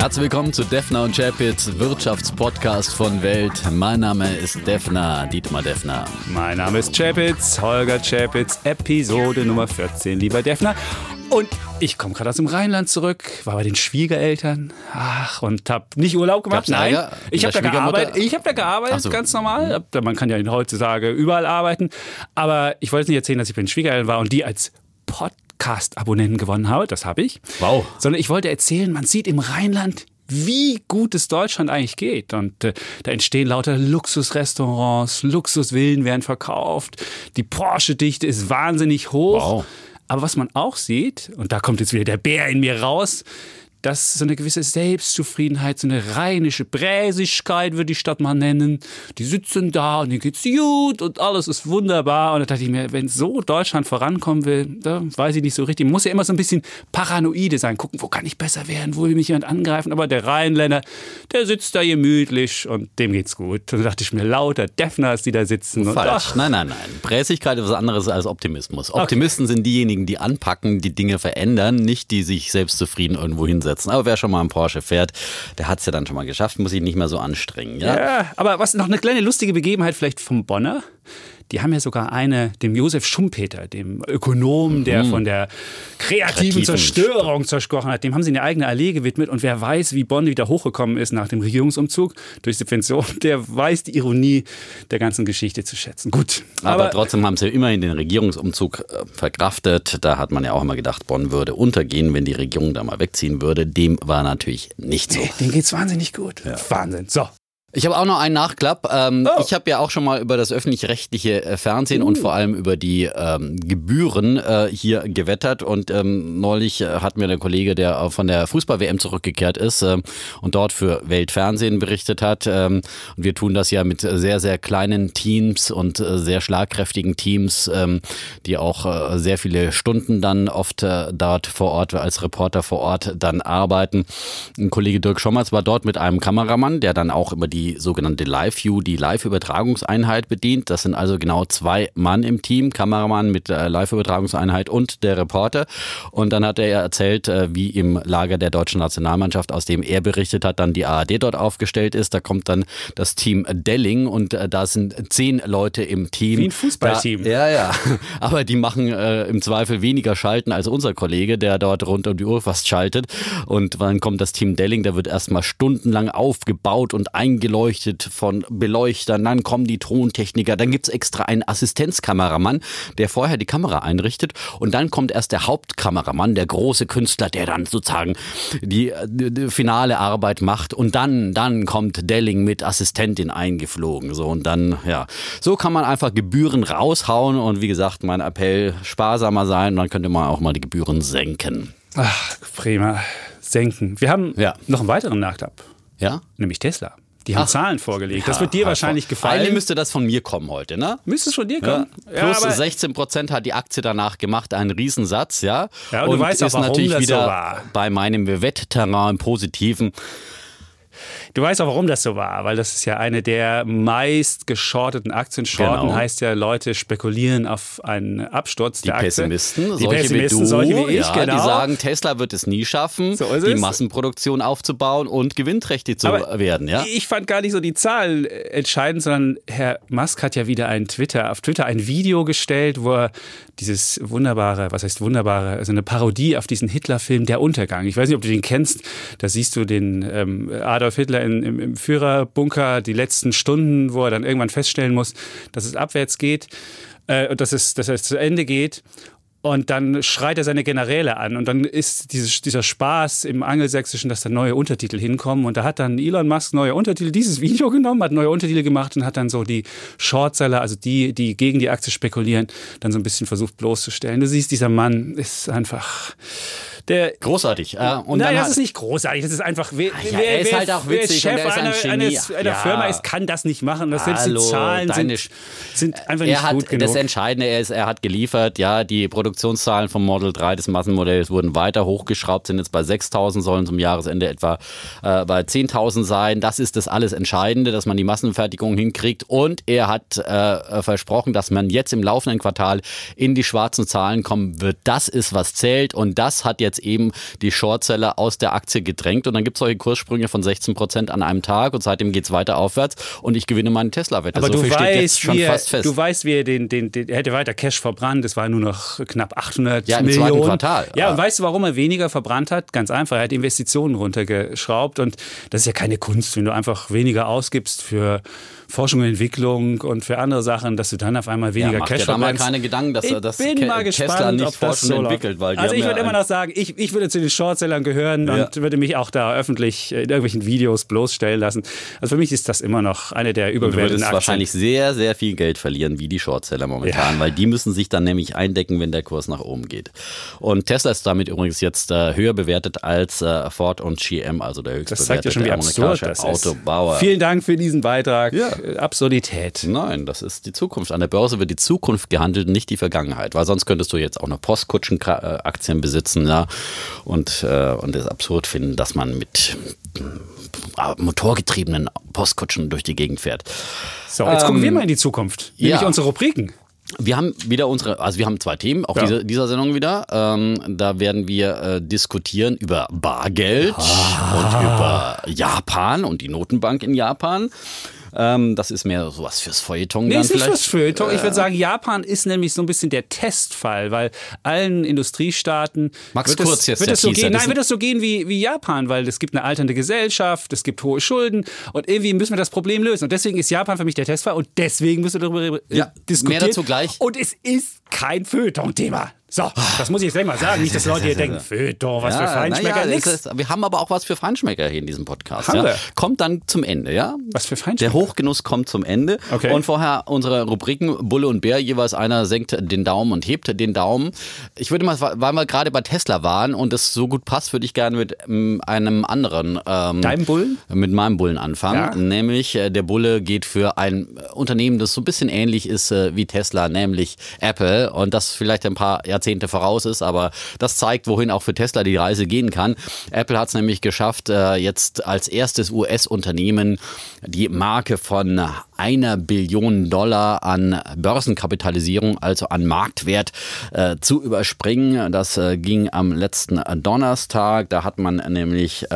Herzlich willkommen zu Defner und Chapitz, Wirtschaftspodcast von Welt. Mein Name ist Defner, Dietmar Defner. Mein Name ist Chapitz, Holger Chapitz, Episode Nummer 14, lieber Defner. Und ich komme gerade aus dem Rheinland zurück, war bei den Schwiegereltern, ach, und habe nicht Urlaub gemacht. Gab's Nein, Ärger ich habe da gearbeitet. Ich habe da gearbeitet, so. ganz normal. Man kann ja heutzutage überall arbeiten. Aber ich wollte nicht erzählen, dass ich bei den Schwiegereltern war und die als Podcast-Abonnenten gewonnen habe. Das habe ich. Wow. Sondern ich wollte erzählen, man sieht im Rheinland, wie gut es Deutschland eigentlich geht. Und äh, da entstehen lauter Luxusrestaurants, Luxusvillen werden verkauft, die Porsche-Dichte ist wahnsinnig hoch. Wow. Aber was man auch sieht, und da kommt jetzt wieder der Bär in mir raus, dass so eine gewisse Selbstzufriedenheit, so eine rheinische Bräsigkeit, würde die Stadt mal nennen. Die sitzen da und denen geht's gut und alles ist wunderbar. Und da dachte ich mir, wenn so Deutschland vorankommen will, da weiß ich nicht so richtig. Man muss ja immer so ein bisschen paranoide sein, gucken, wo kann ich besser werden, wo will mich jemand angreifen. Aber der Rheinländer, der sitzt da gemütlich und dem geht's gut. Und da dachte ich mir, lauter Defners, die da sitzen. Falsch. Nein, nein, nein. Präsigkeit ist was anderes als Optimismus. Optimisten sind diejenigen, die anpacken, die Dinge verändern, nicht die sich selbstzufrieden irgendwo hinsetzen. Aber wer schon mal einen Porsche fährt, der hat es ja dann schon mal geschafft, muss sich nicht mehr so anstrengen. Ja? Ja, aber was noch eine kleine lustige Begebenheit vielleicht vom Bonner. Die haben ja sogar eine, dem Josef Schumpeter, dem Ökonom, der von der kreativen Kreativen Zerstörung zersprochen hat, dem haben sie eine eigene Allee gewidmet. Und wer weiß, wie Bonn wieder hochgekommen ist nach dem Regierungsumzug durch Subvention, der weiß die Ironie der ganzen Geschichte zu schätzen. Gut, Aber, trotzdem haben sie immerhin den Regierungsumzug äh, verkraftet. Da hat man ja auch immer gedacht, Bonn würde untergehen, wenn die Regierung da mal wegziehen würde. Dem war natürlich nicht so. dem geht's wahnsinnig gut. Wahnsinn. So. Ich habe auch noch einen Nachklapp. Ähm, Oh. Ich habe ja auch schon mal über das öffentlich-rechtliche äh, Fernsehen und vor allem über die ähm, Gebühren äh, hier gewettert. Und ähm, neulich äh, hat mir der Kollege, der von der Fußball-WM zurückgekehrt ist ähm, und dort für Weltfernsehen berichtet hat. Ähm, und wir tun das ja mit sehr, sehr kleinen Teams und äh, sehr schlagkräftigen Teams, ähm, die auch äh, sehr viele Stunden dann oft äh, dort vor Ort als Reporter vor Ort dann arbeiten. Ein Kollege Dirk Schommerz war dort mit einem Kameramann, der dann auch über die sogenannte Live-View, die Live-Übertragungseinheit bedient. Das sind also genau zwei Mann im Team, Kameramann mit der Live-Übertragungseinheit und der Reporter. Und dann hat er erzählt, äh, wie im Lager der deutschen Nationalmannschaft, aus dem er berichtet hat, dann die ARD dort aufgestellt ist. Da kommt dann das Team Delling und äh, da sind zehn Leute im Team. Wie ein Fußballteam. Da, ja, ja. Aber die machen äh, im Zweifel weniger Schalten als unser Kollege, der dort rund um die Uhr fast schaltet. Und dann kommt das Team Delling, da wird erstmal stundenlang aufgebaut und eingeleuchtet von Beleuchtern. Dann kommen die Tontechniker, dann gibt's extra einen Assistenzkameramann, der vorher die Kamera einrichtet. Und dann kommt erst der Hauptkameramann, der große Künstler, der dann sozusagen die, die, die finale Arbeit macht. Und dann, dann kommt Delling mit Assistentin eingeflogen. So und dann, ja, so kann man einfach Gebühren raushauen. Und wie gesagt, mein Appell, sparsamer sein. Dann könnte man auch mal die Gebühren senken. Ach, prima. Senken. Wir haben Ja. noch einen weiteren Nachklapp, Ja? nämlich Tesla. Die haben Ach. Zahlen vorgelegt. das Ja, wird dir also, wahrscheinlich gefallen. Eigentlich müsste das von mir kommen heute, ne? Müsste es von dir Ja, kommen? plus aber- 16 Prozent hat die Aktie danach gemacht, ein Riesensatz, ja. Ja, und du weißt auch, ist warum natürlich das so wieder war. bei meinem Wettterrain im Positiven. Du weißt auch, warum das so war, weil das ist ja eine der meist geschorteten Aktien. Shorten Genau. heißt ja, Leute spekulieren auf einen Absturz Die der Aktie. Pessimisten, die solche Pessimisten, wie du, solche wie ich, ja, genau. die sagen, Tesla wird es nie schaffen, So die. Massenproduktion aufzubauen und gewinnträchtig zu Aber werden, ja. Ich fand gar nicht so die Zahl äh, entscheidend, sondern Herr Musk hat ja wieder ein Twitter, auf Twitter ein Video gestellt, wo er dieses wunderbare, was heißt wunderbare, also eine Parodie auf diesen Hitler-Film Der Untergang. Ich weiß nicht, ob du den kennst. Da siehst du den ähm, Adolf Hitler in, im, im Führerbunker, die letzten Stunden, wo er dann irgendwann feststellen muss, dass es abwärts geht äh, und dass es, dass es zu Ende geht. Und dann schreit er seine Generäle an. Und dann ist dieses, dieser Spaß im Angelsächsischen, dass da neue Untertitel hinkommen. Und da hat dann Elon Musk neue Untertitel, dieses Video genommen, hat neue Untertitel gemacht und hat dann so die Shortseller, also die, die gegen die Aktie spekulieren, dann so ein bisschen versucht bloßzustellen. Du siehst, dieser Mann ist einfach. Der, Großartig. Äh, und Nein, dann das ist nicht großartig. Das ist einfach. Wer, ja, wer, er ist halt auch wer witzig Chef und er ist ein einer, eines, einer Ja. Firma ist, kann das nicht machen. Das selbst Hallo, die Zahlen deine sind, sind einfach nicht hat gut genug. das Entscheidende, er, ist, er hat geliefert, ja, die Produktionszahlen vom Model 3 des Massenmodells wurden weiter hochgeschraubt, sind jetzt bei 6.000, sollen zum Jahresende etwa äh, bei 10.000 sein. Das ist das alles Entscheidende, dass man die Massenfertigung hinkriegt und er hat äh, versprochen, dass man jetzt im laufenden Quartal in die schwarzen Zahlen kommen wird. Das ist, was zählt und das hat jetzt jetzt eben die Shortseller aus der Aktie gedrängt und dann gibt es solche Kurssprünge von 16 Prozent an einem Tag und seitdem geht es weiter aufwärts und ich gewinne meine Tesla-Wette. Aber so du weißt, schon wie er, fast fest. du weißt, wie er den, den, den, er hätte weiter Cash verbrannt. Es war nur noch knapp 800 Ja, im Millionen. zweiten Quartal. Ja, und weißt du, warum er weniger verbrannt hat? Ganz einfach. Er hat Investitionen runtergeschraubt und das ist ja keine Kunst, wenn du einfach weniger ausgibst für Forschung und Entwicklung und für andere Sachen, dass du dann auf einmal weniger ja, Cash dir da mal verbrennst. keine Gedanken, dass, Ich dass bin Ke- mal Tesla gespannt, nicht ob das forscht und so entwickelt. Weil also ich würde ja immer noch sagen, ich, ich würde zu den Shortsellern gehören Ja. und würde mich auch da öffentlich in irgendwelchen Videos bloßstellen lassen. Also für mich ist das immer noch eine der Du überbewerteten würdest Aktien. wahrscheinlich sehr, sehr viel Geld verlieren, wie die Shortseller momentan, Ja. weil die müssen sich dann nämlich eindecken, wenn der Kurs nach oben geht. Und Tesla ist damit übrigens jetzt äh, höher bewertet als äh, Ford und GM, also der höchst Das zeigt ja schon, wie bewertete absurd amerikanische ist. Autobauer. Vielen Dank für diesen Beitrag. Ja. Äh, Absurdität. Nein, das ist die Zukunft. An der Börse wird die Zukunft gehandelt, nicht die Vergangenheit. Weil sonst könntest du jetzt auch noch Postkutschenaktien besitzen ja, und, äh, und es absurd finden, dass man mit äh, motorgetriebenen Postkutschen durch die Gegend fährt. So, jetzt gucken wir mal in die Zukunft. Nämlich Ähm, ja. unsere Rubriken. Wir haben wieder unsere, also wir haben zwei Themen, auch Ja. diese, dieser Sendung wieder. Ähm, da werden wir äh, diskutieren über Bargeld und über Japan und die Notenbank in Japan. Ähm, das ist mehr sowas fürs Feuilleton Nee, dann ist nicht fürs Feuilleton. Ich würde sagen, Japan ist nämlich so ein bisschen der Testfall, weil allen Industriestaaten Max wird Kurz es, jetzt wird der es so Teaser. gehen. Das Nein, wird es so gehen wie, wie Japan, weil es gibt eine alternde Gesellschaft, es gibt hohe Schulden und irgendwie müssen wir das Problem lösen. Und deswegen ist Japan für mich der Testfall und deswegen müssen wir darüber äh, Ja, diskutieren. mehr dazu gleich. Und es ist kein Feuilleton-Thema. So, das muss ich jetzt gleich mal sagen. Nicht, dass Leute hier denken, Feuilleton, was für Feinschmecker, nix. es ist, wir haben aber auch was für Feinschmecker hier in diesem Podcast. Haben ja. wir? Kommt dann zum Ende, ja? Was für Der Feinschmecker? Hochgenuss kommt zum Ende. Okay. Und vorher unsere Rubriken Bulle und Bär. Jeweils einer senkt den Daumen und hebt den Daumen. Ich würde mal, weil wir gerade bei Tesla waren und es so gut passt, würde ich gerne mit ähm, einem anderen. Ähm, Deinem Bullen? Mit meinem Bullen anfangen. Ja. Nämlich, äh, der Bulle geht für ein Unternehmen, das so ein bisschen ähnlich ist äh, wie Tesla, nämlich Apple. Und das vielleicht ein paar Jahrzehnte voraus ist, aber das zeigt, wohin auch für Tesla die Reise gehen kann. Apple hat es nämlich geschafft, äh, jetzt als erstes US-Unternehmen die Marke von einer Billion Dollar an Börsenkapitalisierung, also an Marktwert, äh, zu überspringen. Das äh, ging am letzten Donnerstag. Da hat man nämlich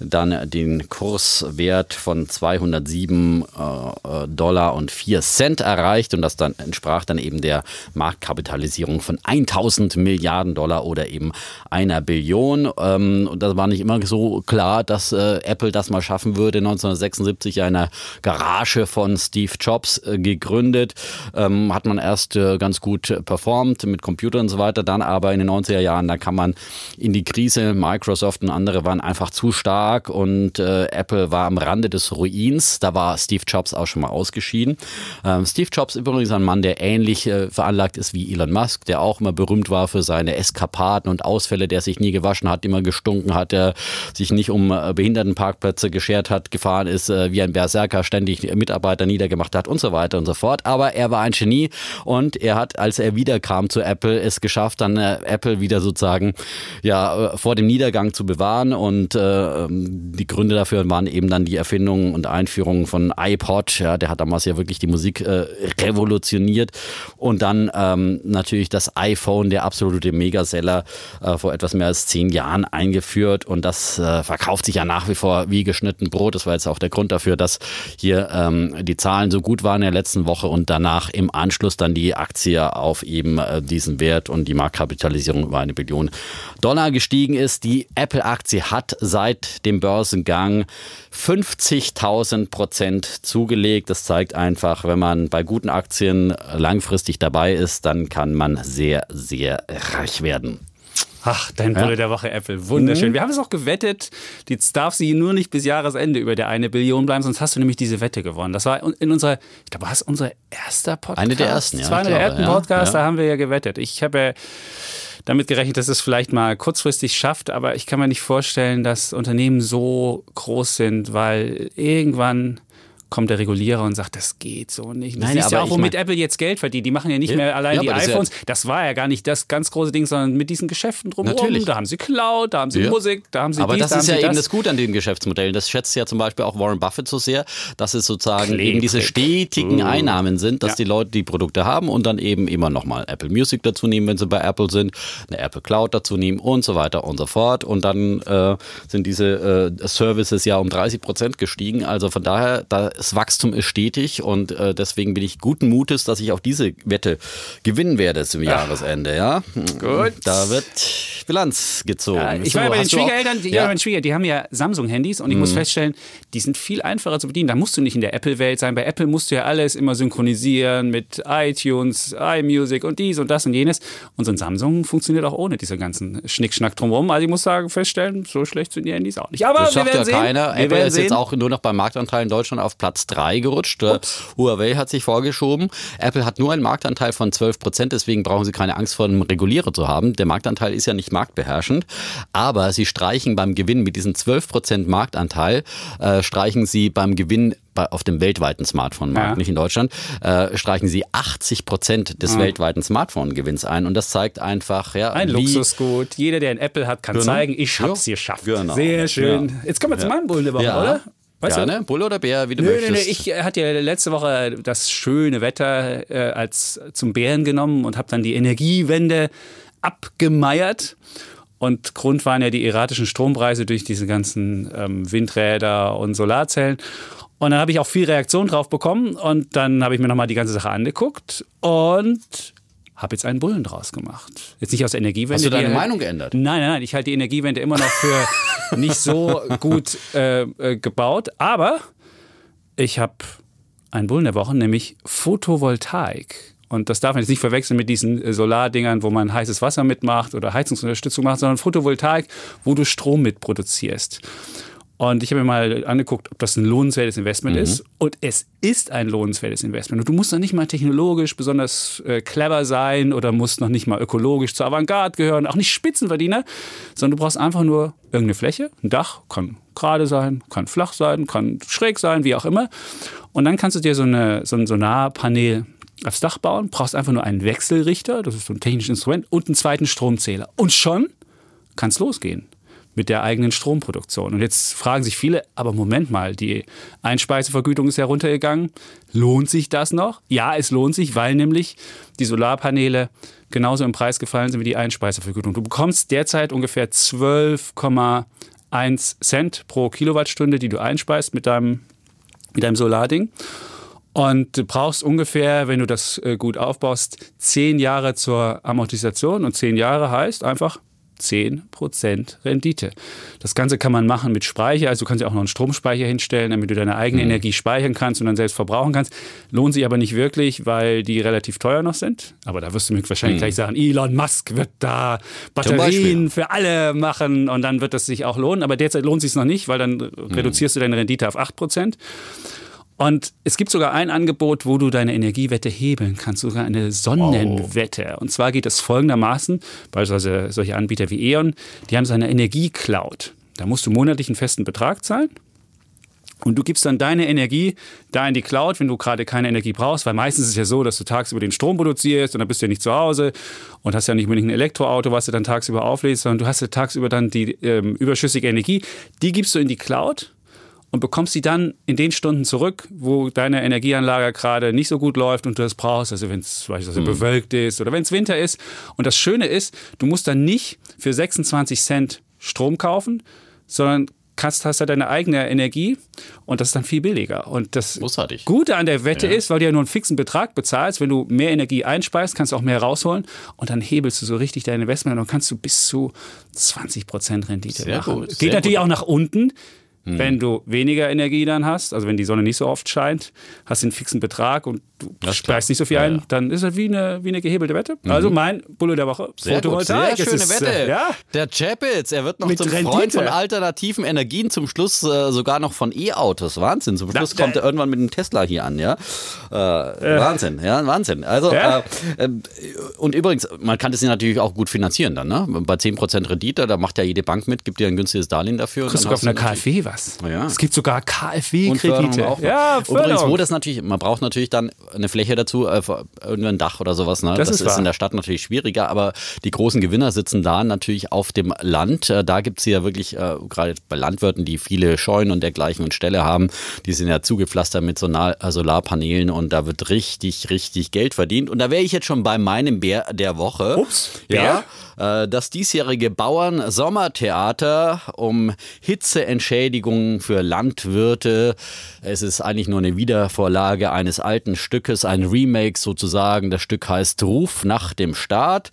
dann den Kurswert von 207 äh, Dollar und 4 Cent erreicht und das dann entsprach dann eben der Marktkapitalisierung von 1000 Milliarden Dollar oder eben einer Billion. Ähm, und das war nicht immer so klar, dass äh, Apple das mal schaffen würde. 1976 einer Garage von Steve Jobs äh, gegründet. Ähm, hat man erst äh, ganz gut performt mit Computern und so weiter. Dann aber in den 90er Jahren, da kam man in die Krise. Microsoft und andere waren einfach zu stark und äh, Apple war am Rande des Ruins. Da war Steve Jobs auch schon mal ausgeschieden. Ähm, Steve Jobs ist übrigens ein Mann, der ähnlich äh, veranlagt ist wie Elon Musk, der auch immer berühmt war für seine Eskapaden und Ausfälle, der sich nie gewaschen hat, immer gestunken hat, der sich nicht um äh, Behindertenparkplätze geschert hat, gefahren ist, äh, wie ein Berserker ständig Mitarbeiter niedergemacht hat und so weiter und so fort. Aber er war ein Genie und er hat, als er wiederkam zu Apple, es geschafft, dann äh, Apple wieder sozusagen ja, vor dem Niedergang zu bewahren. Und äh, ähm, die Gründe dafür waren eben dann die Erfindung und Einführung von iPod. Ja, der hat damals ja wirklich die Musik äh, revolutioniert. Und dann ähm, natürlich das iPhone, der absolute Megaseller, äh, vor etwas mehr als zehn Jahren eingeführt. Und das äh, verkauft sich ja nach wie vor wie geschnitten Brot. Das war jetzt auch der Grund dafür, dass hier ähm, die Zahlen so gut waren in der letzten Woche und danach im Anschluss dann die Aktie auf eben äh, diesen Wert und die Marktkapitalisierung über eine Billion Dollar gestiegen ist. Die Apple-Aktie hat seit dem Börsengang 50.000 Prozent zugelegt. Das zeigt einfach, wenn man bei guten Aktien langfristig dabei ist, dann kann man sehr, sehr reich werden. Ach, dein Bulle der Woche, Apple. Wunderschön. Wir haben es auch gewettet. Jetzt darf sie nur nicht bis Jahresende über der eine Billion bleiben, sonst hast du nämlich diese Wette gewonnen. Das war in unserer, ich glaube, war es unser erster Podcast? Eine der ersten, ja, Das war einer der ersten ja, Podcasts, ja. da haben wir ja gewettet. Ich habe ja damit gerechnet, dass es vielleicht mal kurzfristig schafft, aber ich kann mir nicht vorstellen, dass Unternehmen so groß sind, weil irgendwann kommt der Regulierer und sagt, das geht so nicht. Du Nein, siehst ja auch, womit Apple jetzt Geld verdient. Die machen ja nicht Ja, mehr allein ja, die aber das ist ja- iPhones. Das war ja gar nicht das ganz große Ding, sondern mit diesen Geschäften drumherum. Natürlich. Da haben sie Cloud, da haben sie. Musik, da haben sie Aber dies, das da ist ja eben das. das Gute an den Geschäftsmodellen. Das schätzt ja zum Beispiel auch Warren Buffett so sehr, dass es sozusagen Klick, eben diese stetigen Einnahmen sind, dass die Leute die Produkte haben und dann eben immer nochmal Apple Music dazu nehmen, wenn sie bei Apple sind, eine Apple Cloud dazu nehmen und so weiter und so fort. Und dann äh, sind diese äh, Services ja um 30 Prozent gestiegen. Also von daher, das Wachstum ist stetig und äh, deswegen bin ich guten Mutes, dass ich auch diese Wette gewinnen werde zum Jahresende. Ja, Gut. Da wird Bilanz gezogen. Ja, ich So, war bei den Schwiegereltern, die, Ja. Mhm. bei den Schwieger, die haben ja Samsung-Handys und ich muss feststellen, die sind viel einfacher zu bedienen. Da musst du nicht in der Apple-Welt sein. Bei Apple musst du ja alles immer synchronisieren mit iTunes, iMusic und dies und das und jenes. Und so ein Samsung funktioniert auch ohne diese ganzen Schnickschnack drumherum. Also ich muss sagen, feststellen, so schlecht sind die Handys auch nicht. Aber Das wir schafft werden ja sehen. keiner. Wir Apple ist sehen. jetzt auch nur noch beim Marktanteil in Deutschland auf Platz 3 gerutscht. Äh, Huawei hat sich vorgeschoben. Apple hat nur einen Marktanteil von 12 Prozent, deswegen brauchen sie keine Angst vor einem Regulierer zu haben. Der Marktanteil ist ja nicht marktbeherrschend, aber sie streichen beim Gewinn mit diesem 12 Prozent Marktanteil, äh, streichen sie beim Gewinn auf dem weltweiten Smartphone-Markt, Ja. nicht in Deutschland, äh, streichen sie 80 Prozent des weltweiten Smartphone-Gewinns ein. Und das zeigt einfach, ja, Ein Luxusgut. Jeder, der ein Apple hat, kann Genau. zeigen, ich hab's Ja. geschafft. Genau. Sehr schön. Ja. Jetzt kommen wir zu meinem Bullen der Woche, Ja. oder? Weißt du? Gerne, Bulle oder Bär, wie du Nö, nö, möchtest. nö. Ich äh, hatte ja letzte Woche das schöne Wetter äh, als zum Bären genommen und habe dann die Energiewende abgemeiert. Und Grund waren ja die erratischen Strompreise durch diese ganzen ähm, Windräder und Solarzellen. Und dann habe ich auch viel Reaktion drauf bekommen. Und dann habe ich mir nochmal die ganze Sache angeguckt und habe jetzt einen Bullen draus gemacht. Jetzt nicht aus der Energiewende. Hast du deine Meinung geändert? Nein, nein, nein. Ich halte die Energiewende immer noch für nicht so gut äh, äh, gebaut. Aber ich habe einen Bullen der Woche, nämlich Photovoltaik. Und das darf man jetzt nicht verwechseln mit diesen äh, Solardingern, wo man heißes Wasser mitmacht oder Heizungsunterstützung macht, sondern Photovoltaik, wo du Strom mitproduzierst. Und ich habe mir mal angeguckt, ob das ein lohnenswertes Investment ist. Und es ist ein lohnenswertes Investment. Und du musst noch nicht mal technologisch besonders äh, clever sein oder musst noch nicht mal ökologisch zur Avantgarde gehören, auch nicht Spitzenverdiener, sondern du brauchst einfach nur irgendeine Fläche, ein Dach, kann gerade sein, kann flach sein, kann schräg sein, wie auch immer. Und dann kannst du dir so, eine, so ein Sonarpanel aufs Dach bauen, brauchst einfach nur einen Wechselrichter, das ist so ein technisches Instrument, und einen zweiten Stromzähler. Und schon kann es losgehen mit der eigenen Stromproduktion. Und jetzt fragen sich viele, aber Moment mal, die Einspeisevergütung ist ja runtergegangen. Lohnt sich das noch? Ja, es lohnt sich, weil nämlich die Solarpaneele genauso im Preis gefallen sind wie die Einspeisevergütung. Du bekommst derzeit ungefähr 12,1 Cent pro Kilowattstunde, die du einspeist mit deinem, mit deinem Solarding. Und du brauchst ungefähr, wenn du das äh, gut aufbaust, zehn Jahre zur Amortisation. Und zehn Jahre heißt einfach 10% Rendite. Das Ganze kann man machen mit Speicher. Also du kannst ja auch noch einen Stromspeicher hinstellen, damit du deine eigene Mhm. Energie speichern kannst und dann selbst verbrauchen kannst. Lohnt sich aber nicht wirklich, weil die relativ teuer noch sind. Aber da wirst du mir wahrscheinlich gleich sagen, Elon Musk wird da Batterien für alle machen und dann wird das sich auch lohnen. Aber derzeit lohnt sich noch nicht, weil dann reduzierst du deine Rendite auf 8%. Und es gibt sogar ein Angebot, wo du deine Energiewette hebeln kannst, sogar eine Sonnenwette. Und zwar geht es folgendermaßen, beispielsweise solche Anbieter wie E.ON, die haben so eine Energiecloud. Da musst du monatlich einen festen Betrag zahlen. Und du gibst dann deine Energie da in die Cloud, wenn du gerade keine Energie brauchst, weil meistens ist es ja so, dass du tagsüber den Strom produzierst und dann bist du ja nicht zu Hause und hast ja nicht unbedingt ein Elektroauto, was du dann tagsüber auflädst, sondern du hast ja tagsüber dann die ähm, überschüssige Energie. Die gibst du in die Cloud und bekommst sie dann in den Stunden zurück, wo deine Energieanlage gerade nicht so gut läuft und du das brauchst, also wenn es beispielsweise bewölkt ist oder wenn es Winter ist. Und das Schöne ist, du musst dann nicht für 26 Cent Strom kaufen, sondern hast, hast da deine eigene Energie und das ist dann viel billiger. Und das Großartig. Gute an der Wette ist, weil du ja nur einen fixen Betrag bezahlst, wenn du mehr Energie einspeist, kannst du auch mehr rausholen und dann hebelst du so richtig dein Investment und kannst du bis zu 20% Rendite Sehr machen. gut, Geht sehr natürlich gut. auch nach unten. Wenn du weniger Energie dann hast, also wenn die Sonne nicht so oft scheint, hast du einen fixen Betrag und du Das speist nicht so viel Ja, ein, ja. dann ist es wie eine, wie eine gehebelte Wette. Also mein Bulle der Woche, Sehr, gut, sehr Photovoltaik. Schöne ist, Wette. äh, Ja, Der Chapitz, er wird noch Mit zum Rendite. Freund von alternativen Energien, zum Schluss äh, sogar noch von E-Autos. Wahnsinn. Zum Schluss Da- kommt er irgendwann mit einem Tesla hier an, ja. Äh, Wahnsinn, ja, Wahnsinn. Also, äh, äh, und übrigens, man kann das natürlich auch gut finanzieren dann, ne? Bei 10% Rendite, da macht ja jede Bank mit, gibt dir ein günstiges Darlehen dafür. kriegst du auf einer KfW was. Krass. Ja. Es gibt sogar KfW-Kredite. Ja, Übrigens, wo das natürlich, man braucht natürlich dann eine Fläche dazu, äh, ein Dach oder sowas. Ne? Das, das ist, ist in der Stadt natürlich schwieriger, aber die großen Gewinner sitzen da natürlich auf dem Land. Äh, da gibt es ja wirklich, äh, gerade bei Landwirten, die viele Scheunen und dergleichen und Ställe haben, die sind ja zugepflastert mit Solar Solarpanelen und da wird richtig, richtig Geld verdient. Und da wäre ich jetzt schon bei meinem Bär der Woche. Ups, Bär? Ja, das diesjährige Bauern-Sommertheater um Hitzeentschädigungen für Landwirte. Es ist eigentlich nur eine Wiedervorlage eines alten Stückes, ein Remake sozusagen. Das Stück heißt Ruf nach dem Staat.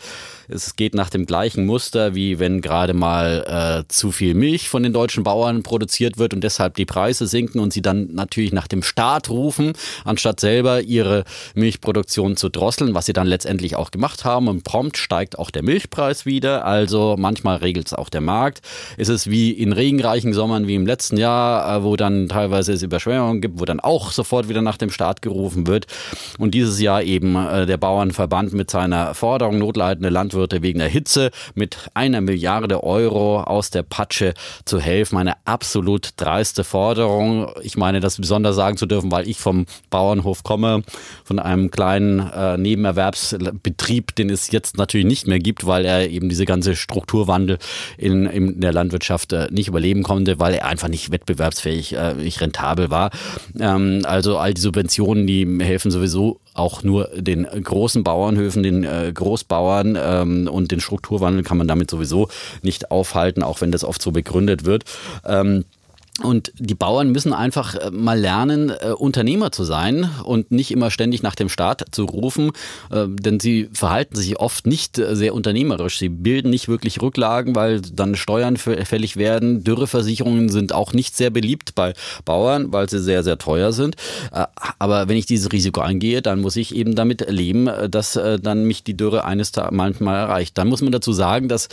Es geht nach dem gleichen Muster, wie wenn gerade mal äh, zu viel Milch von den deutschen Bauern produziert wird und deshalb die Preise sinken und sie dann natürlich nach dem Staat rufen, anstatt selber ihre Milchproduktion zu drosseln, was sie dann letztendlich auch gemacht haben. Und prompt steigt auch der Milchpreis wieder. Also manchmal regelt es auch der Markt. Es ist wie in regenreichen Sommern wie im letzten Jahr, äh, wo dann teilweise es Überschwemmungen gibt, wo dann auch sofort wieder nach dem Staat gerufen wird. Und dieses Jahr eben äh, der Bauernverband mit seiner Forderung notleidende Landwirte Landwirte wegen der Hitze mit einer Milliarde Euro aus der Patsche zu helfen. Eine absolut dreiste Forderung. Ich meine, das besonders sagen zu dürfen, weil ich vom Bauernhof komme, von einem kleinen äh, Nebenerwerbsbetrieb, den es jetzt natürlich nicht mehr gibt, weil er eben diese ganze Strukturwandel in, in der Landwirtschaft äh, nicht überleben konnte, weil er einfach nicht wettbewerbsfähig, äh, nicht rentabel war. Ähm, also all die Subventionen, die helfen sowieso auch nur den großen Bauernhöfen, den äh, Großbauern ähm, und den Strukturwandel kann man damit sowieso nicht aufhalten, auch wenn das oft so begründet wird. Ähm, und die Bauern müssen einfach äh, mal lernen, äh, Unternehmer zu sein und nicht immer ständig nach dem Staat zu rufen, äh, denn sie verhalten sich oft nicht sehr unternehmerisch. Sie bilden nicht wirklich Rücklagen, weil dann Steuern fällig werden. Dürreversicherungen sind auch nicht sehr beliebt bei Bauern, weil sie sehr, sehr teuer sind. Aber wenn ich dieses Risiko eingehe, dann muss ich eben damit leben, dass dann mich die Dürre eines Tages manchmal erreicht. Dann muss man dazu sagen, dass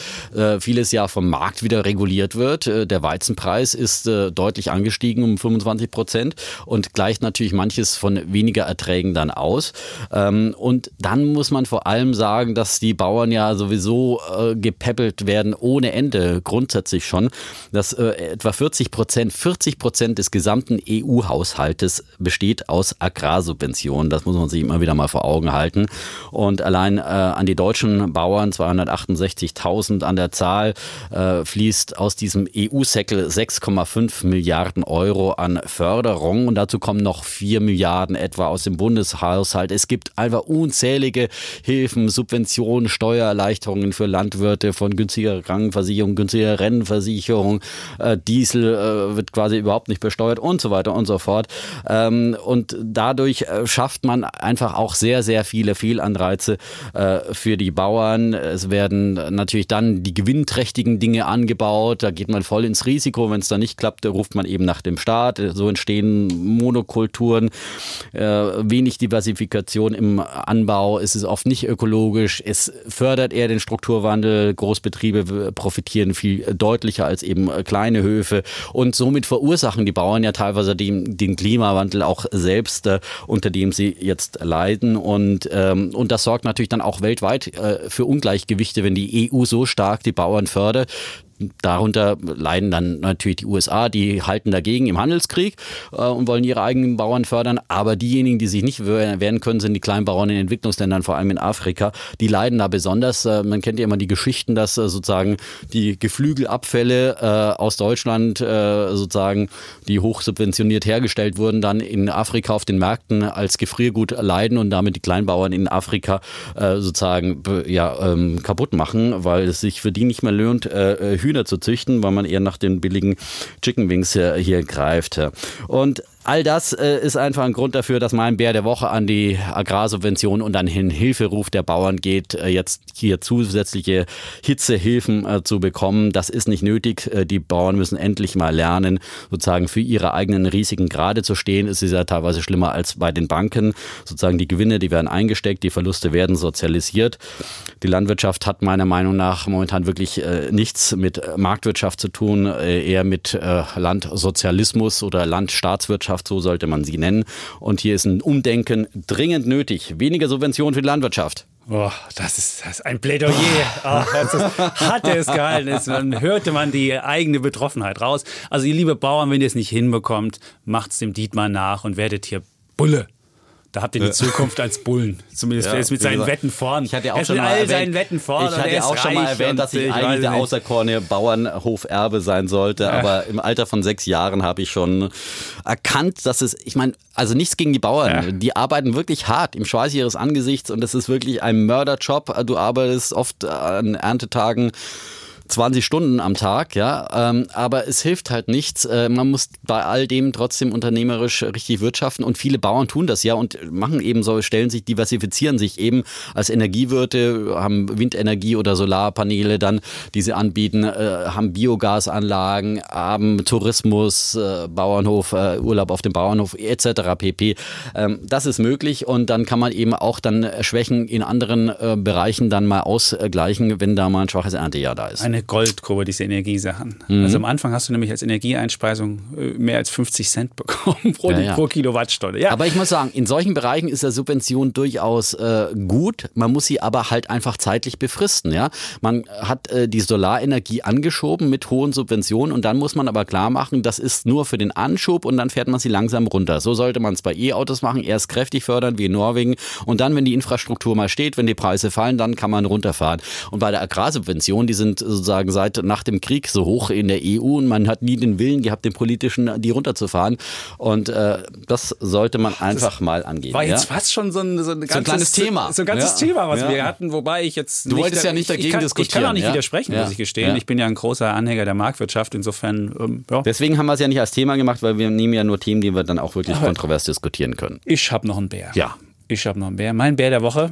vieles ja vom Markt wieder reguliert wird. Der Weizenpreis ist deutlich angestiegen um 25 Prozent und gleicht natürlich manches von weniger Erträgen dann aus. Ähm, und dann muss man vor allem sagen, dass die Bauern ja sowieso äh, gepäppelt werden ohne Ende, grundsätzlich schon, dass äh, etwa 40 Prozent, 40 Prozent des gesamten EU-Haushaltes besteht aus Agrarsubventionen. Das muss man sich immer wieder mal vor Augen halten. Und allein äh, an die deutschen Bauern, 268.000 an der Zahl, fließt aus diesem EU-Säckel 6,5 Milliarden Euro an Förderung und dazu kommen noch 4 Milliarden etwa aus dem Bundeshaushalt. Es gibt einfach unzählige Hilfen, Subventionen, Steuererleichterungen für Landwirte von günstiger Krankenversicherung, günstiger Rennversicherung, äh, Diesel äh, wird quasi überhaupt nicht besteuert und so weiter und so fort. Ähm, und dadurch äh, schafft man einfach auch sehr, sehr viele Fehlanreize für die Bauern. Es werden natürlich dann die gewinnträchtigen Dinge angebaut. Da geht man voll ins Risiko. Wenn es dann nicht klappt, ruft man eben nach dem Staat. So entstehen Monokulturen, äh, wenig Diversifikation im Anbau. Es ist oft nicht ökologisch. Es fördert eher den Strukturwandel. Großbetriebe profitieren viel deutlicher als eben kleine Höfe. Und somit verursachen die Bauern ja teilweise den, den Klimawandel auch selbst, äh, unter dem sie jetzt leiden. Und, ähm, und das sorgt natürlich dann auch weltweit äh, für Ungleichgewichte, wenn die EU so stark die Bauern fördert darunter leiden dann natürlich die USA, die halten dagegen im Handelskrieg äh, und wollen ihre eigenen Bauern fördern. Aber diejenigen, die sich nicht wehren können, sind die Kleinbauern in Entwicklungsländern, vor allem in Afrika. Die leiden da besonders. Äh, man kennt ja immer die Geschichten, dass äh, sozusagen die Geflügelabfälle äh, aus Deutschland äh, sozusagen, die hochsubventioniert hergestellt wurden, dann in Afrika auf den Märkten als Gefriergut leiden und damit die Kleinbauern in Afrika äh, sozusagen ja, ähm, kaputt machen, weil es sich für die nicht mehr lohnt, Hühner Hühner zu züchten, weil man eher nach den billigen Chicken Wings hier, hier greift. Und All das äh, ist einfach ein Grund dafür, dass mein Bär der Woche an die Agrarsubvention und an den Hilferuf der Bauern geht, äh, jetzt hier zusätzliche Hitzehilfen äh, zu bekommen. Das ist nicht nötig. Äh, die Bauern müssen endlich mal lernen, sozusagen für ihre eigenen Risiken gerade zu stehen. Es ist ja teilweise schlimmer als bei den Banken. Sozusagen die Gewinne, die werden eingesteckt, die Verluste werden sozialisiert. Die Landwirtschaft hat meiner Meinung nach momentan wirklich äh, nichts mit Marktwirtschaft zu tun, äh, eher mit Landsozialismus oder Landstaatswirtschaft Landwirtschaft, so sollte man sie nennen. Und hier ist ein Umdenken dringend nötig. Weniger Subventionen für die Landwirtschaft. Oh, das ist, das ist ein Plädoyer. Oh, das ist, hat er es gehalten. Dann hörte man die eigene Betroffenheit raus. Also ihr liebe Bauern, wenn ihr es nicht hinbekommt, macht's dem Dietmar nach und werdet hier Bulle. Da habt ihr die Zukunft als Bullen. Zumindest ja, er ist mit seinen Wetten vorn. Ich hatte ja auch schon mal erwähnt, Wetten vorn ich hatte ja auch schon mal erwähnt, dass ich eigentlich der außerkorne Bauernhoferbe sein sollte. Ja. Aber im Alter von sechs Jahren habe ich schon erkannt, dass es, ich meine, also nichts gegen die Bauern. Ja. Die arbeiten wirklich hart im Schweiß ihres Angesichts und das ist wirklich ein Mörderjob. Du arbeitest oft an Erntetagen 20 Stunden am Tag, ja. Ähm, aber es hilft halt nichts. Äh, man muss bei all dem trotzdem unternehmerisch richtig wirtschaften und viele Bauern tun das ja und machen eben so, stellen sich, diversifizieren sich eben als Energiewirte, haben Windenergie oder Solarpaneele dann, die sie anbieten, äh, haben Biogasanlagen, haben Tourismus, äh, Bauernhof, äh, Urlaub auf dem Bauernhof etc. pp. Ähm, das ist möglich und dann kann man eben auch dann Schwächen in anderen äh, Bereichen dann mal ausgleichen, wenn da mal ein schwaches Erntejahr da ist. Eine Goldgrube, diese Energiesachen. Mhm. Also am Anfang hast du nämlich als Energieeinspeisung äh, mehr als 50 Cent bekommen pro, ja, ja. pro Kilowattstunde. Ja. Aber ich muss sagen, in solchen Bereichen ist der Subvention durchaus äh, gut. Man muss sie aber halt einfach zeitlich befristen. Ja? Man hat äh, die Solarenergie angeschoben mit hohen Subventionen und dann muss man aber klar machen, das ist nur für den Anschub und dann fährt man sie langsam runter. So sollte man es bei E-Autos machen, erst kräftig fördern wie in Norwegen und dann, wenn die Infrastruktur mal steht, wenn die Preise fallen, dann kann man runterfahren. Und bei der Agrarsubvention, die sind sozusagen sozusagen seit nach dem Krieg so hoch in der EU und man hat nie den Willen gehabt, den politischen die runterzufahren. Und äh, das sollte man einfach das mal angehen. War jetzt ja? fast schon so ein, so ein, ganzes, so ein kleines Thema. So ein ganzes ja. Thema, was ja. wir hatten, wobei ich jetzt. Du wolltest ja nicht dagegen ich kann, diskutieren. Ich kann auch nicht widersprechen, muss ich gestehen. Ich bin ja ein großer Anhänger der Marktwirtschaft, insofern. Ähm, Deswegen haben wir es ja nicht als Thema gemacht, weil wir nehmen ja nur Themen, die wir dann auch wirklich kontrovers diskutieren können. Ich habe noch einen Bär. Ja. Ich habe noch einen Bär. Mein Bär der Woche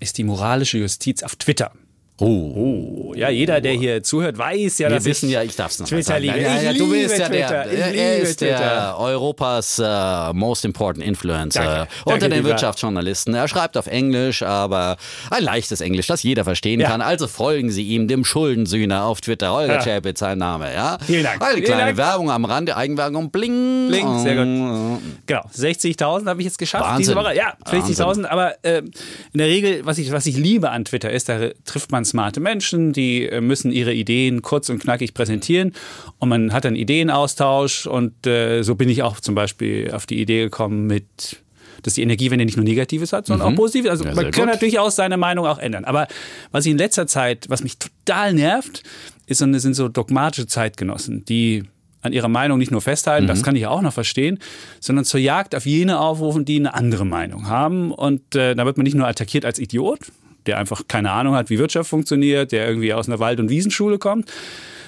ist die moralische Justiz auf Twitter. Oh. oh. Ja, jeder, der hier zuhört, weiß ja, Wir dass wissen ich ja, ich darf es noch Twitter liebe. Ja, ja, du bist ja der, er ist Twitter. der Europas uh, most important influencer danke, unter danke, den Wirtschaftsjournalisten. Er schreibt auf Englisch, aber ein leichtes Englisch, das jeder verstehen ja. kann. Also folgen Sie ihm, dem Schuldensühner auf Twitter. Holger ja. Chapitz, sein Name, ja? Vielen Dank. Eine kleine Dank. Werbung am Rande, Eigenwerbung, bling. Bling, sehr gut. Genau, 60.000 habe ich jetzt geschafft Wahnsinn. diese Woche. Ja, 60.000, aber äh, in der Regel, was ich, was ich liebe an Twitter ist, da trifft man smarte Menschen, die äh, müssen ihre Ideen kurz und knackig präsentieren und man hat einen Ideenaustausch und äh, so bin ich auch zum Beispiel auf die Idee gekommen mit dass die Energiewende nicht nur Negatives hat, sondern mhm. auch Positives. Also ja, man kann gut. natürlich auch seine Meinung auch ändern. Aber was ich in letzter Zeit, was mich total nervt, ist, sind so dogmatische Zeitgenossen, die an ihrer Meinung nicht nur festhalten, mhm. das kann ich auch noch verstehen, sondern zur Jagd auf jene aufrufen, die eine andere Meinung haben. Und äh, da wird man nicht nur attackiert als Idiot, der einfach keine Ahnung hat, wie Wirtschaft funktioniert, der irgendwie aus einer Wald- und Wiesenschule kommt,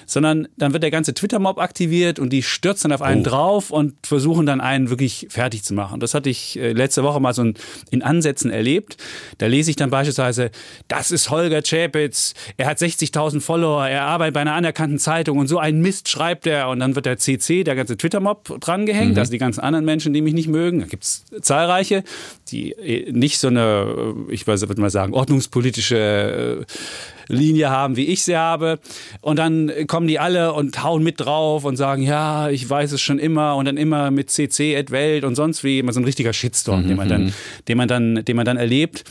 sondern dann wird der ganze Twitter-Mob aktiviert und die stürzen auf einen oh. drauf und versuchen dann einen wirklich fertig zu machen. Das hatte ich äh, letzte Woche mal so in Ansätzen erlebt. Da lese ich dann beispielsweise, das ist Holger Czapitz, er hat 60.000 Follower, er arbeitet bei einer anerkannten Zeitung und so einen Mist schreibt er und dann wird der CC, der ganze Twitter-Mob drangehängt, mhm. also die ganzen anderen Menschen, die mich nicht mögen. Da gibt es zahlreiche, die äh, nicht so eine, äh, ich würde mal sagen, ordnungspolitische Linie haben, wie ich sie habe. Und dann kommen die alle und hauen mit drauf und sagen, ja, ich weiß es schon immer und dann immer mit CC at Welt und sonst wie immer so ein richtiger Shitstorm, mhm. den man dann, mhm. den man dann, den man dann erlebt.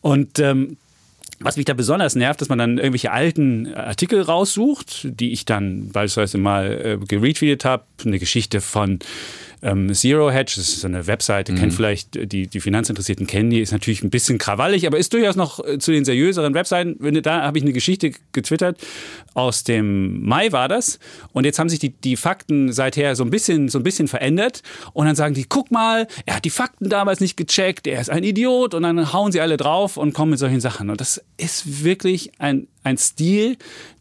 Und ähm, was mich da besonders nervt, dass man dann irgendwelche alten Artikel raussucht, die ich dann beispielsweise mal äh, geretweetet habe, eine Geschichte von ähm, Zero Hedge, das ist so eine Webseite, mhm. kennt vielleicht die, die Finanzinteressierten kennen die, ist natürlich ein bisschen krawallig, aber ist durchaus noch äh, zu den seriöseren Webseiten. Da habe ich eine Geschichte getwittert, aus dem Mai war das. Und jetzt haben sich die, die Fakten seither so ein, bisschen, so ein bisschen verändert. Und dann sagen die, guck mal, er hat die Fakten damals nicht gecheckt, er ist ein Idiot. Und dann hauen sie alle drauf und kommen mit solchen Sachen. Und das ist wirklich ein, ein Stil,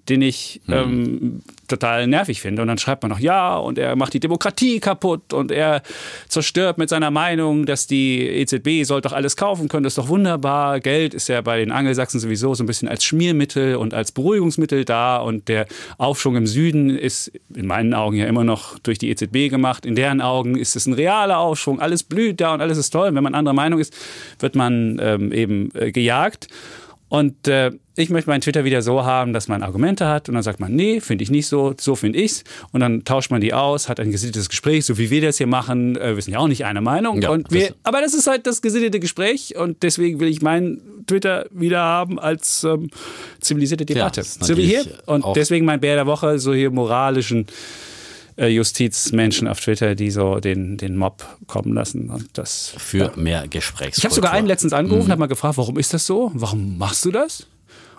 den ich mhm. ähm, total nervig finde. Und dann schreibt man noch, ja, und er macht die Demokratie kaputt und er zerstört mit seiner Meinung, dass die EZB soll doch alles kaufen können, das ist doch wunderbar. Geld ist ja bei den Angelsachsen sowieso so ein bisschen als Schmiermittel und als Beruhigungsmittel da und der Aufschwung im Süden ist in meinen Augen ja immer noch durch die EZB gemacht. In deren Augen ist es ein realer Aufschwung, alles blüht da und alles ist toll. Und wenn man anderer Meinung ist, wird man ähm, eben äh, gejagt. Und äh, ich möchte meinen Twitter wieder so haben, dass man Argumente hat und dann sagt man, nee, finde ich nicht so, so finde ich's. Und dann tauscht man die aus, hat ein gesittetes Gespräch, so wie wir das hier machen. Äh, wir sind ja auch nicht einer Meinung. Ja, und wir, das- aber das ist halt das gesittete Gespräch und deswegen will ich meinen Twitter wieder haben als ähm, zivilisierte Debatte. ist so wie hier. Und deswegen mein Bär der Woche, so hier moralischen äh, Justizmenschen auf Twitter, die so den, den Mob kommen lassen. Und das Für mehr Gesprächskultur. ich habe sogar einen letztens angerufen, Mhm. habe mal gefragt, warum ist das so? Warum machst du das?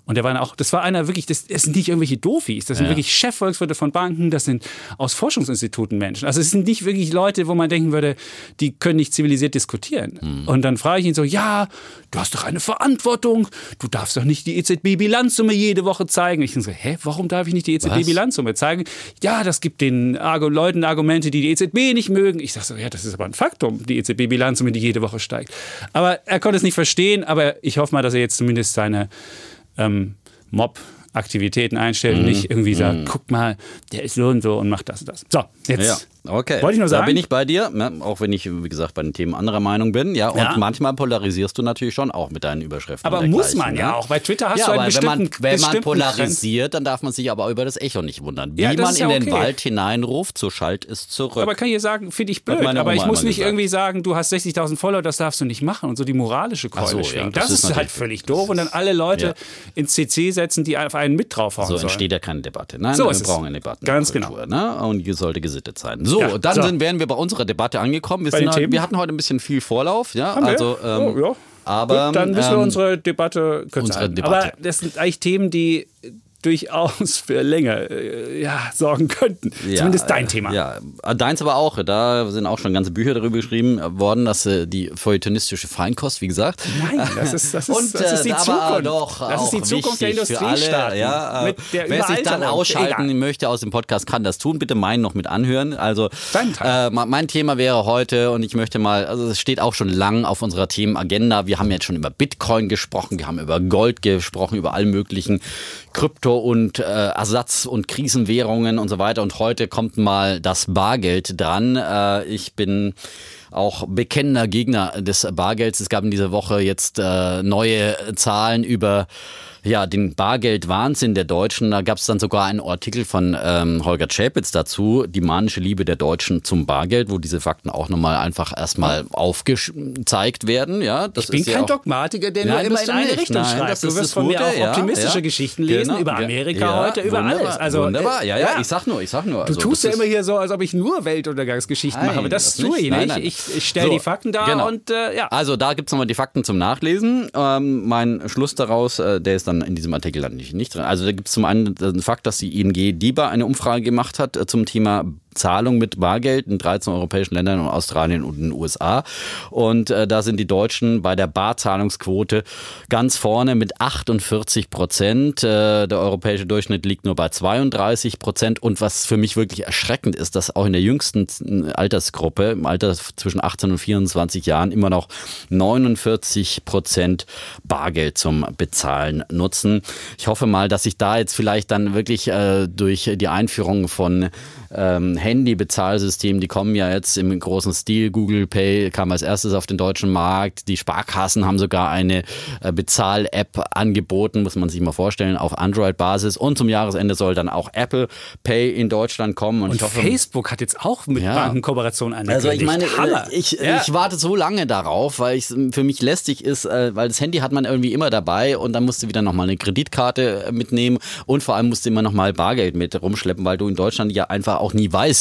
Und der war dann auch, das war einer wirklich, das, das sind nicht irgendwelche Dofis, das sind Ja. wirklich Chefvolkswirte von Banken, das sind aus Forschungsinstituten Menschen. Also es sind nicht wirklich Leute, wo man denken würde, die können nicht zivilisiert diskutieren. Mhm. Und dann frage ich ihn so, ja, du hast doch eine Verantwortung, du darfst doch nicht die EZB-Bilanzsumme jede Woche zeigen. Ich so, hä, warum darf ich nicht die EZB-Bilanzsumme zeigen? Ja, das gibt den Argu Leuten Argumente, die die EZB nicht mögen. Ich sage so, ja, das ist aber ein Faktum, die EZB-Bilanzsumme, die jede Woche steigt. Aber er konnte es nicht verstehen, aber ich hoffe mal, dass er jetzt zumindest seine ähm, Mob-Aktivitäten einstellt Mhm. und nicht irgendwie sagt, guck mal, der ist so und so und macht das und das. So, jetzt. Ja, okay. Wollte ich nur sagen. Da bin ich bei dir, ne, auch wenn ich, wie gesagt, bei den Themen anderer Meinung bin. Ja, und Ja. manchmal polarisierst du natürlich schon auch mit deinen Überschriften. Aber muss man ja ne? auch. Bei Twitter hast ja, du einen aber wenn man, bestimmten- wenn man bestimmten polarisiert, dann darf man sich aber über das Echo nicht wundern. Wie Ja, man in ja den okay. Wald hineinruft, so schallt es zurück. Aber kann ich dir sagen, finde ich blöd. Aber ich muss nicht gesagt. irgendwie sagen, du hast 60.000 Follower, das darfst du nicht machen und so die moralische Keule so, ja, schwingen. das das, ist ist, halt völlig doof und dann alle Leute Ja. ins CC setzen, die auf einen mit draufhauen so entsteht ja keine Debatte. Nein, So wir brauchen eine Debatte. Ganz genau. Ne? Und die sollte gesittet sein. So, Ja, dann so. Sind, wären wir bei unserer Debatte angekommen. Wir, Themen? wir hatten heute ein bisschen viel Vorlauf. Ja, Haben wir? also, ähm, oh, ja. aber, Gut, dann müssen wir ähm, unsere Debatte kürzer unsere halten. Debatte. Aber das sind eigentlich Themen, die durchaus für Länge äh, ja, sorgen könnten. Ja, Zumindest dein äh, Thema. Ja, deins aber auch. Da sind auch schon ganze Bücher darüber geschrieben worden, dass äh, die feuilletonistische Feinkost, wie gesagt. Nein, das ist, das ist, Und das ist die äh, aber Zukunft. Doch das ist die Zukunft der Industriestaaten. Ja, äh, wer sich dann ausschalten Egal. möchte aus dem Podcast, kann das tun. Bitte meinen noch mit anhören. Also äh, mein Thema wäre heute und ich möchte mal, also es steht auch schon lang auf unserer Themenagenda. Wir haben jetzt schon über Bitcoin gesprochen, wir haben über Gold gesprochen, über all möglichen Krypto- und äh, Ersatz- und Krisenwährungen und so weiter. Und heute kommt mal das Bargeld dran. Äh, ich bin auch bekennender Gegner des Bargelds. Es gab in dieser Woche jetzt äh, neue Zahlen über ja, den Bargeldwahnsinn der Deutschen. Da gab es dann sogar einen Artikel von ähm, Holger Schäpitz dazu, die manische Liebe der Deutschen zum Bargeld, wo diese Fakten auch nochmal einfach erstmal aufgezeigt werden. Ja, das Ich bin ist ja kein auch Dogmatiker, der nur Nein, immer bist in du eine nicht. Richtung Nein, schreibt. Du wirst von mir Gute, auch ja, optimistische ja. Geschichten lesen Genau. über Amerika Ja, heute, über wunderbar, alles. Also, wunderbar, ja, ja, ich sag nur, ich sag nur. Du Also, tust das ja immer hier so, als ob ich nur Weltuntergangsgeschichten Nein, mache, aber das, das tue ich nicht. nein. Ich, ich stelle So, die Fakten dar genau. und äh, ja. Also da gibt es nochmal die Fakten zum Nachlesen. Ähm, mein Schluss daraus, äh, der ist dann in diesem Artikel dann nicht, nicht drin. Also da gibt es zum einen den Fakt, dass die ING DIBA eine Umfrage gemacht hat äh, zum Thema Zahlung mit Bargeld in 13 europäischen Ländern und Australien und den USA. Und äh, da sind die Deutschen bei der Barzahlungsquote ganz vorne mit 48 Prozent. Äh, der europäische Durchschnitt liegt nur bei 32 Prozent. Und was für mich wirklich erschreckend ist, dass auch in der jüngsten äh, Altersgruppe, im Alter zwischen 18 und 24 Jahren, immer noch 49 Prozent Bargeld zum Bezahlen nutzen. Ich hoffe mal, dass sich da jetzt vielleicht dann wirklich äh, durch die Einführung von ähm, Handy-Bezahlsystemen, die kommen ja jetzt im großen Stil. Google Pay kam als erstes auf den deutschen Markt. Die Sparkassen haben sogar eine äh, Bezahl-App angeboten, muss man sich mal vorstellen, auf Android-Basis. Und zum Jahresende soll dann auch Apple Pay in Deutschland kommen. Und, Und hoffe, Facebook hat jetzt auch mit Ja. Bankenkooperationen also angekündigt. ich meine, Hammer. äh, ich, Ja. ich warte so lange darauf, weil es für mich lästig ist, äh, weil das Handy hat man irgendwie immer dabei und dann musst du wieder nochmal eine Kreditkarte mitnehmen und vor allem musst du immer nochmal Bargeld mit rumschleppen, weil du in Deutschland ja einfach auch nie weißt,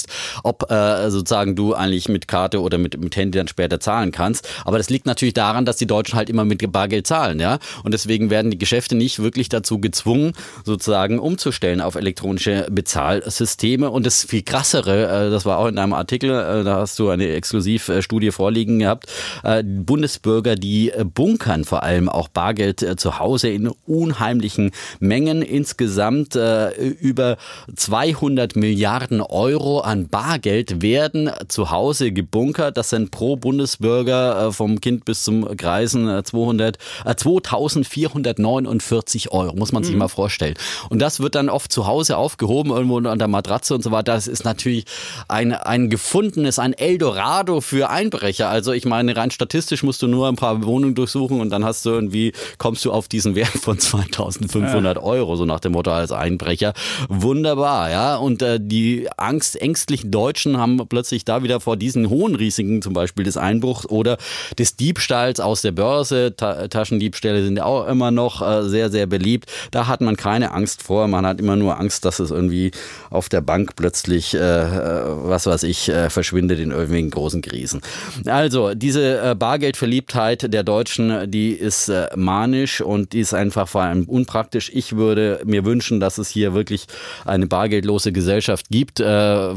ob äh, sozusagen du eigentlich mit Karte oder mit, mit Handy dann später zahlen kannst. Aber das liegt natürlich daran, dass die Deutschen halt immer mit Bargeld zahlen, ja. Und deswegen werden die Geschäfte nicht wirklich dazu gezwungen, sozusagen umzustellen auf elektronische Bezahlsysteme. Und das viel krassere, äh, das war auch in einem Artikel, äh, da hast du eine Exklusivstudie vorliegen gehabt, äh, Bundesbürger, die äh, bunkern vor allem auch Bargeld äh, zu Hause in unheimlichen Mengen. Insgesamt äh, über 200 Milliarden Euro an Bargeld werden zu Hause gebunkert. Das sind pro Bundesbürger äh, vom Kind bis zum Greisen 200, äh, 2449 Euro, muss man sich mhm. mal vorstellen. Und das wird dann oft zu Hause aufgehoben, irgendwo an der Matratze und so weiter. Das ist natürlich ein, ein gefundenes, ein Eldorado für Einbrecher. Also ich meine, rein statistisch musst du nur ein paar Wohnungen durchsuchen und dann hast du irgendwie, kommst du auf diesen Wert von 2500 ja. Euro, so nach dem Motto als Einbrecher. Wunderbar, ja. Und äh, die Angst, ängstlichen Deutschen haben plötzlich da wieder vor diesen hohen Risiken, zum Beispiel des Einbruchs oder des Diebstahls aus der Börse. Ta Taschendiebstähle sind ja auch immer noch äh, sehr, sehr beliebt. Da hat man keine Angst vor. Man hat immer nur Angst, dass es irgendwie auf der Bank plötzlich, äh, äh was weiß ich, äh, verschwindet in irgendwelchen großen Krisen. Also, diese äh, Bargeldverliebtheit der Deutschen, die ist äh, manisch und die ist einfach vor allem unpraktisch. Ich würde mir wünschen, dass es hier wirklich eine bargeldlose Gesellschaft gibt,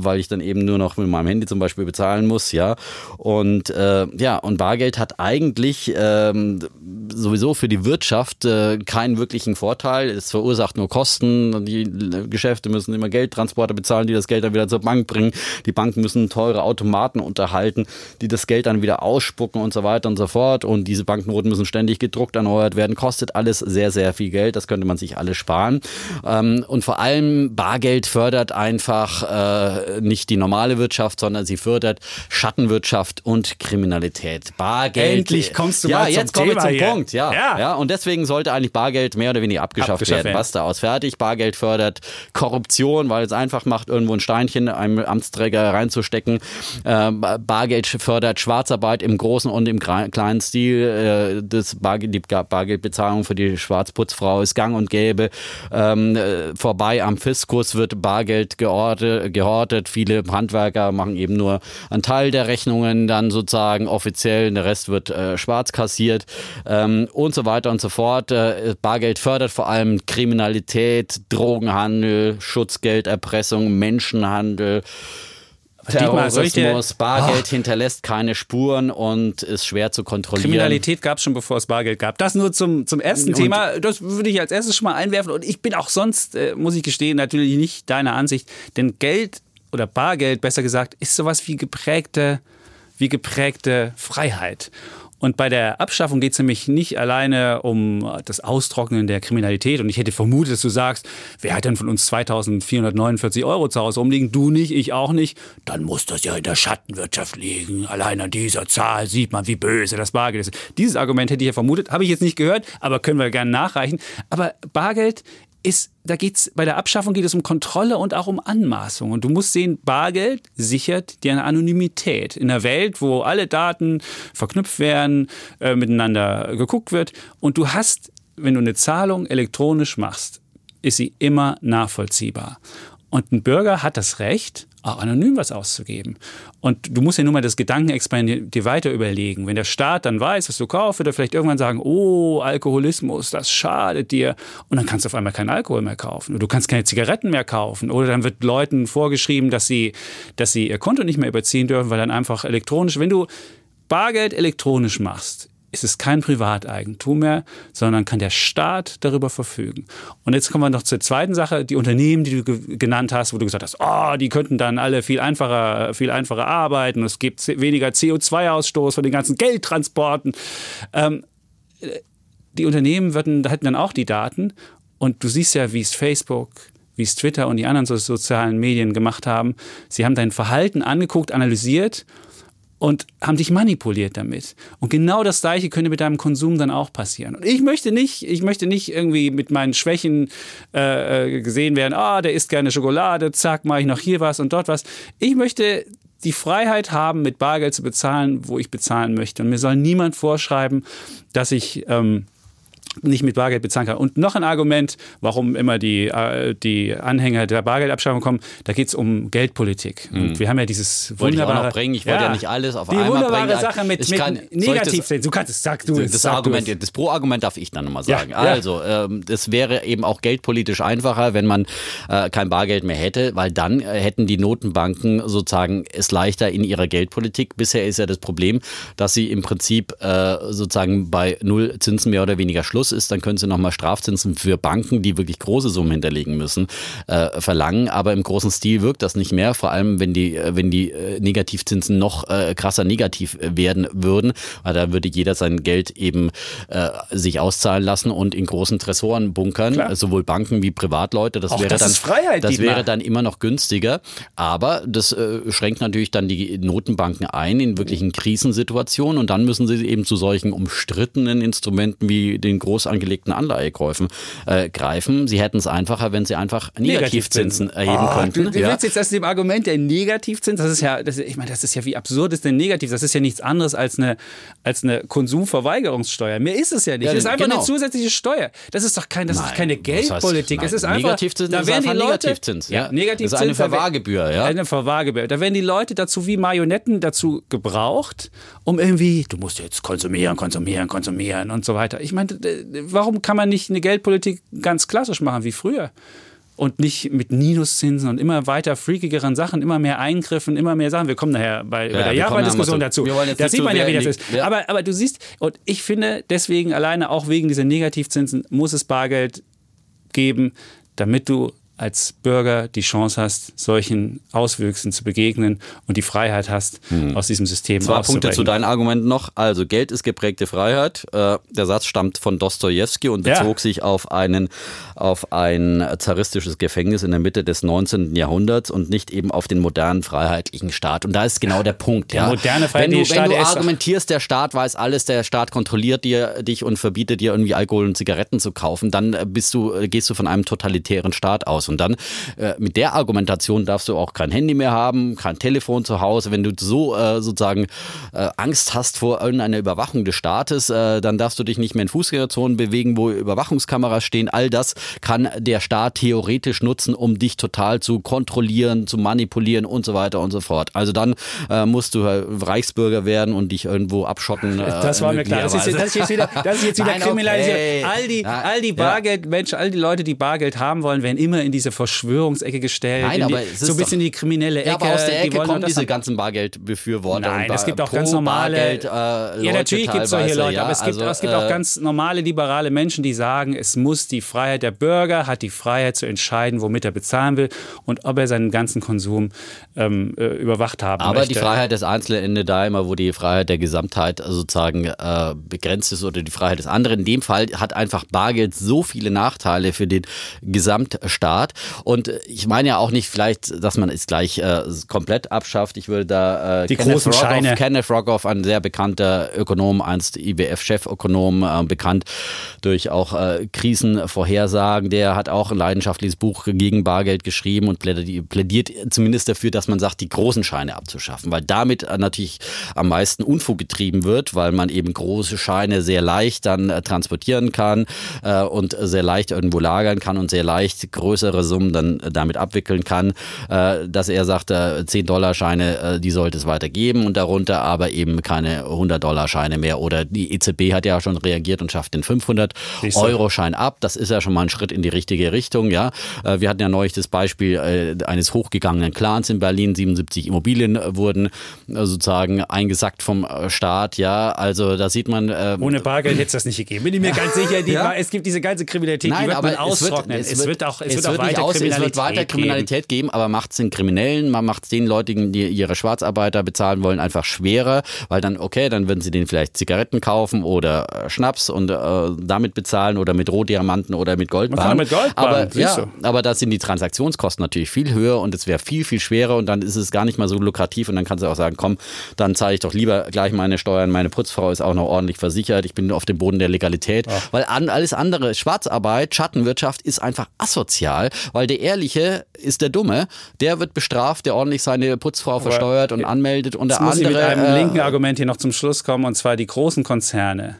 weil ich dann eben nur noch mit meinem Handy zum Beispiel bezahlen muss, ja. Und äh, ja, und Bargeld hat eigentlich ähm, sowieso für die Wirtschaft äh, keinen wirklichen Vorteil. Es verursacht nur Kosten. Die Geschäfte müssen immer Geldtransporter bezahlen, die das Geld dann wieder zur Bank bringen. Die Banken müssen teure Automaten unterhalten, die das Geld dann wieder ausspucken und so weiter und so fort. Und diese Banknoten müssen ständig gedruckt erneuert werden. Kostet alles sehr, sehr viel Geld. Das könnte man sich alles sparen. Ähm, und vor allem Bargeld fördert einfach äh, nicht die normale Wirtschaft, sondern sie fördert Schattenwirtschaft und Kriminalität. Bargeld. Endlich kommst du ja, mal zum jetzt kommen wir zum hier. Punkt. Ja, ja. ja. Und deswegen sollte eigentlich Bargeld mehr oder weniger abgeschafft, abgeschafft werden. Basta aus. Fertig. Bargeld fördert Korruption, weil es einfach macht, irgendwo ein Steinchen einem Amtsträger reinzustecken. Äh, Bargeld fördert Schwarzarbeit im großen und im kleinen Stil. Äh, das Bargeld, die Bargeldbezahlung für die Schwarzputzfrau ist gang und gäbe. Ähm, äh, vorbei am Fiskus wird Bargeld gehortet. Viele Handwerker machen eben nur einen Teil der Rechnungen dann sozusagen offiziell. Der Rest wird äh, schwarz kassiert ähm, und so weiter und so fort. Äh, Bargeld fördert vor allem Kriminalität, Drogenhandel, Schutzgelderpressung, Menschenhandel. Terrorismus, Bargeld oh. hinterlässt keine Spuren und ist schwer zu kontrollieren. Kriminalität gab es schon, bevor es Bargeld gab. Das nur zum, zum ersten und Thema. Das würde ich als erstes schon mal einwerfen. Und ich bin auch sonst, äh, muss ich gestehen, natürlich nicht deiner Ansicht. Denn Geld oder Bargeld, besser gesagt, ist sowas wie geprägte, wie geprägte Freiheit. Und bei der Abschaffung geht es nämlich nicht alleine um das Austrocknen der Kriminalität. Und ich hätte vermutet, dass du sagst, wer hat denn von uns 2449 Euro zu Hause rumliegen? Du nicht, ich auch nicht. Dann muss das ja in der Schattenwirtschaft liegen. Allein an dieser Zahl sieht man, wie böse das Bargeld ist. Dieses Argument hätte ich ja vermutet, habe ich jetzt nicht gehört, aber können wir gerne nachreichen. Aber Bargeld ist, da geht's, bei der Abschaffung geht es um Kontrolle und auch um Anmaßung. Und du musst sehen, Bargeld sichert dir eine Anonymität. In einer Welt, wo alle Daten verknüpft werden, äh, miteinander geguckt wird. Und du hast, wenn du eine Zahlung elektronisch machst, ist sie immer nachvollziehbar. Und ein Bürger hat das Recht, auch anonym was auszugeben. Und du musst ja nur mal das Gedankenexperiment dir weiter überlegen. Wenn der Staat dann weiß, was du kaufst, wird er vielleicht irgendwann sagen, oh, Alkoholismus, das schadet dir. Und dann kannst du auf einmal keinen Alkohol mehr kaufen. Oder du kannst keine Zigaretten mehr kaufen. Oder dann wird Leuten vorgeschrieben, dass sie, dass sie ihr Konto nicht mehr überziehen dürfen, weil dann einfach elektronisch, wenn du Bargeld elektronisch machst, ist es kein Privateigentum mehr, sondern kann der Staat darüber verfügen. Und jetzt kommen wir noch zur zweiten Sache, die Unternehmen, die du genannt hast, wo du gesagt hast, oh, die könnten dann alle viel einfacher, viel einfacher arbeiten, es gibt weniger CO2-Ausstoß von den ganzen Geldtransporten. Ähm, die Unternehmen würden, hätten dann auch die Daten und du siehst ja, wie es Facebook, wie es Twitter und die anderen sozialen Medien gemacht haben. Sie haben dein Verhalten angeguckt, analysiert und haben dich manipuliert damit. Und genau das Gleiche könnte mit deinem Konsum dann auch passieren. Und ich möchte nicht, ich möchte nicht irgendwie mit meinen Schwächen äh, äh gesehen werden, ah, der isst gerne Schokolade, zack, mache ich noch hier was und dort was. Ich möchte die Freiheit haben, mit Bargeld zu bezahlen, wo ich bezahlen möchte. Und mir soll niemand vorschreiben, dass ich ähm, nicht mit Bargeld bezahlen kann. Und noch ein Argument, warum immer die, äh, die Anhänger der Bargeldabschaffung kommen, da geht es um Geldpolitik. Mhm. Und wir haben ja dieses wollte wunderbare... Ich, auch noch bringen. ich wollte ja, ja nicht alles auf die einmal bringen. Die wunderbare Sache mit, mit Negativsinn. Du kannst es, sag du es. Das, Argument, das Pro-Argument darf ich dann nochmal sagen. Ja, also, ähm, es wäre eben auch geldpolitisch einfacher, wenn man äh, kein Bargeld mehr hätte, weil dann äh, hätten die Notenbanken sozusagen es leichter in ihrer Geldpolitik. Bisher ist ja das Problem, dass sie im Prinzip äh, sozusagen bei Null Zinsen mehr oder weniger Schluss groß ist, dann können sie nochmal Strafzinsen für Banken, die wirklich große Summen hinterlegen müssen, äh, verlangen. Aber im großen Stil wirkt das nicht mehr, vor allem wenn die, äh, wenn die äh, Negativzinsen noch äh, krasser negativ werden würden. Weil da würde jeder sein Geld eben äh, sich auszahlen lassen und in großen Tresoren bunkern, Klar. sowohl Banken wie Privatleute. Das Auch wäre das dann, Freiheit, das wäre dann immer noch günstiger. Aber das äh, schränkt natürlich dann die Notenbanken ein in wirklichen Krisensituationen und dann müssen sie eben zu solchen umstrittenen Instrumenten wie den groß angelegten Anleihekäufen äh, greifen. Sie hätten es einfacher, wenn sie einfach Negativzinsen, erheben oh, könnten. Du, du ja. willst jetzt das dem Argument der Negativzins, das ist ja, das, ich meine, das ist ja wie absurd ist denn negativ? Das ist ja nichts anderes als eine, als eine Konsumverweigerungssteuer. Mehr ist es ja nicht. Ja, das ist einfach genau. eine zusätzliche Steuer. Das ist doch kein, das Nein, ist keine Geldpolitik. Das heißt, es ist einfach, Negativzins da werden die Leute, Negativzins. Ja, Negativzins. Das ist eine Verwahrgebühr. Ja? Eine Verwahrgebühr. Da werden die Leute dazu wie Marionetten dazu gebraucht, um irgendwie, du musst jetzt konsumieren, konsumieren, konsumieren und so weiter. Ich meine, warum kann man nicht eine Geldpolitik ganz klassisch machen wie früher? und nicht mit Minuszinsen und immer weiter freakigeren Sachen, immer mehr Eingriffen, immer mehr Sachen. Wir kommen nachher bei, ja, bei der Japan-Diskussion dazu. Da sieht man ja, wie das ist. Ja. Aber, aber du siehst, und ich finde deswegen alleine auch wegen dieser Negativzinsen muss es Bargeld geben, damit du als Bürger die Chance hast, solchen Auswüchsen zu begegnen und die Freiheit hast, hm. aus diesem System Zwei Punkte zu deinen Argumenten noch. Also Geld ist geprägte Freiheit. Äh, der Satz stammt von Dostoevsky und bezog ja. sich auf, einen, auf ein zaristisches Gefängnis in der Mitte des 19. Jahrhunderts und nicht eben auf den modernen freiheitlichen Staat. Und da ist genau der Punkt. Der ja. moderne freiheitliche wenn du, wenn du argumentierst, der Staat weiß alles, der Staat kontrolliert dir, dich und verbietet dir irgendwie Alkohol und Zigaretten zu kaufen, dann bist du, gehst du von einem totalitären Staat aus. Und dann äh, mit der Argumentation darfst du auch kein Handy mehr haben, kein Telefon zu Hause. Wenn du so äh, sozusagen äh, Angst hast vor irgendeiner Überwachung des Staates, äh, dann darfst du dich nicht mehr in Fußgängerzonen bewegen, wo Überwachungskameras stehen. All das kann der Staat theoretisch nutzen, um dich total zu kontrollieren, zu manipulieren und so weiter und so fort. Also dann äh, musst du Reichsbürger werden und dich irgendwo abschotten. Äh, das war mir klar. Das ist, das ist, jetzt wieder, das ist jetzt wieder kriminalisiert. Okay. All die, all die Bargeldmenschen, all die Leute, die Bargeld haben wollen, werden immer in diese Verschwörungsecke gestellt. Nein, aber die, so ein bisschen die kriminelle Ecke. Ja, aber aus der Ecke die kommen diese haben. ganzen Bargeldbefürworter. Nein, es gibt auch ganz normale. Bargeld, äh, ja, natürlich gibt es solche Leute, ja, aber es gibt, also, es gibt auch äh, ganz normale liberale Menschen, die sagen, es muss die Freiheit der Bürger, hat die Freiheit zu entscheiden, womit er bezahlen will und ob er seinen ganzen Konsum ähm, äh, überwacht haben aber möchte. Aber die Freiheit des Einzelnen endet da immer, wo die Freiheit der Gesamtheit sozusagen äh, begrenzt ist oder die Freiheit des anderen. In dem Fall hat einfach Bargeld so viele Nachteile für den Gesamtstaat und ich meine ja auch nicht vielleicht, dass man es gleich äh, komplett abschafft. Ich würde da äh, die Kenneth großen Rogoff, Scheine. Kenneth Rogoff, ein sehr bekannter Ökonom, einst IWF-Chefökonom, äh, bekannt durch auch äh, Krisenvorhersagen. Der hat auch ein leidenschaftliches Buch gegen Bargeld geschrieben und plädiert, plädiert zumindest dafür, dass man sagt, die großen Scheine abzuschaffen, weil damit äh, natürlich am meisten Unfug getrieben wird, weil man eben große Scheine sehr leicht dann äh, transportieren kann äh, und sehr leicht irgendwo lagern kann und sehr leicht größere Summen dann äh, damit abwickeln kann, äh, dass er sagt, 10-Dollar-Scheine, äh, die sollte es weitergeben und darunter aber eben keine 100-Dollar-Scheine mehr. Oder die EZB hat ja schon reagiert und schafft den 500-Euro-Schein ab. Das ist ja schon mal ein Schritt in die richtige Richtung. Ja, Wir hatten ja neulich das Beispiel eines hochgegangenen Clans in Berlin. 77 Immobilien wurden sozusagen eingesackt vom Staat. Ja, also da sieht man. Ohne Bargeld hätte es das nicht gegeben. Bin ich mir ganz sicher. Die, ja? Es gibt diese ganze Kriminalität, Nein, die wird aber man austrocknen. Es wird, es wird auch, es, es wird auch weiter aus, es wird weiter Kriminalität geben, aber macht es den Kriminellen, man macht es den Leuten, die ihre Schwarzarbeiter bezahlen wollen, einfach schwerer, weil dann, okay, dann würden sie denen vielleicht Zigaretten kaufen oder äh, Schnaps und äh, damit bezahlen oder mit Rohdiamanten oder mit Goldbarren. Mit Goldbarren aber, ja, aber da sind die Transaktionskosten natürlich viel höher und es wäre viel, viel schwerer und dann ist es gar nicht mal so lukrativ und dann kannst du auch sagen, komm, dann zahle ich doch lieber gleich meine Steuern, meine Putzfrau ist auch noch ordentlich versichert, ich bin auf dem Boden der Legalität, Ach. weil an, alles andere, Schwarzarbeit, Schattenwirtschaft ist einfach asozial, weil der Ehrliche ist der Dumme. Der wird bestraft, der ordentlich seine Putzfrau versteuert und anmeldet und der andere. Muss ich mit einem äh, linken Argument hier noch zum Schluss kommen und zwar die großen Konzerne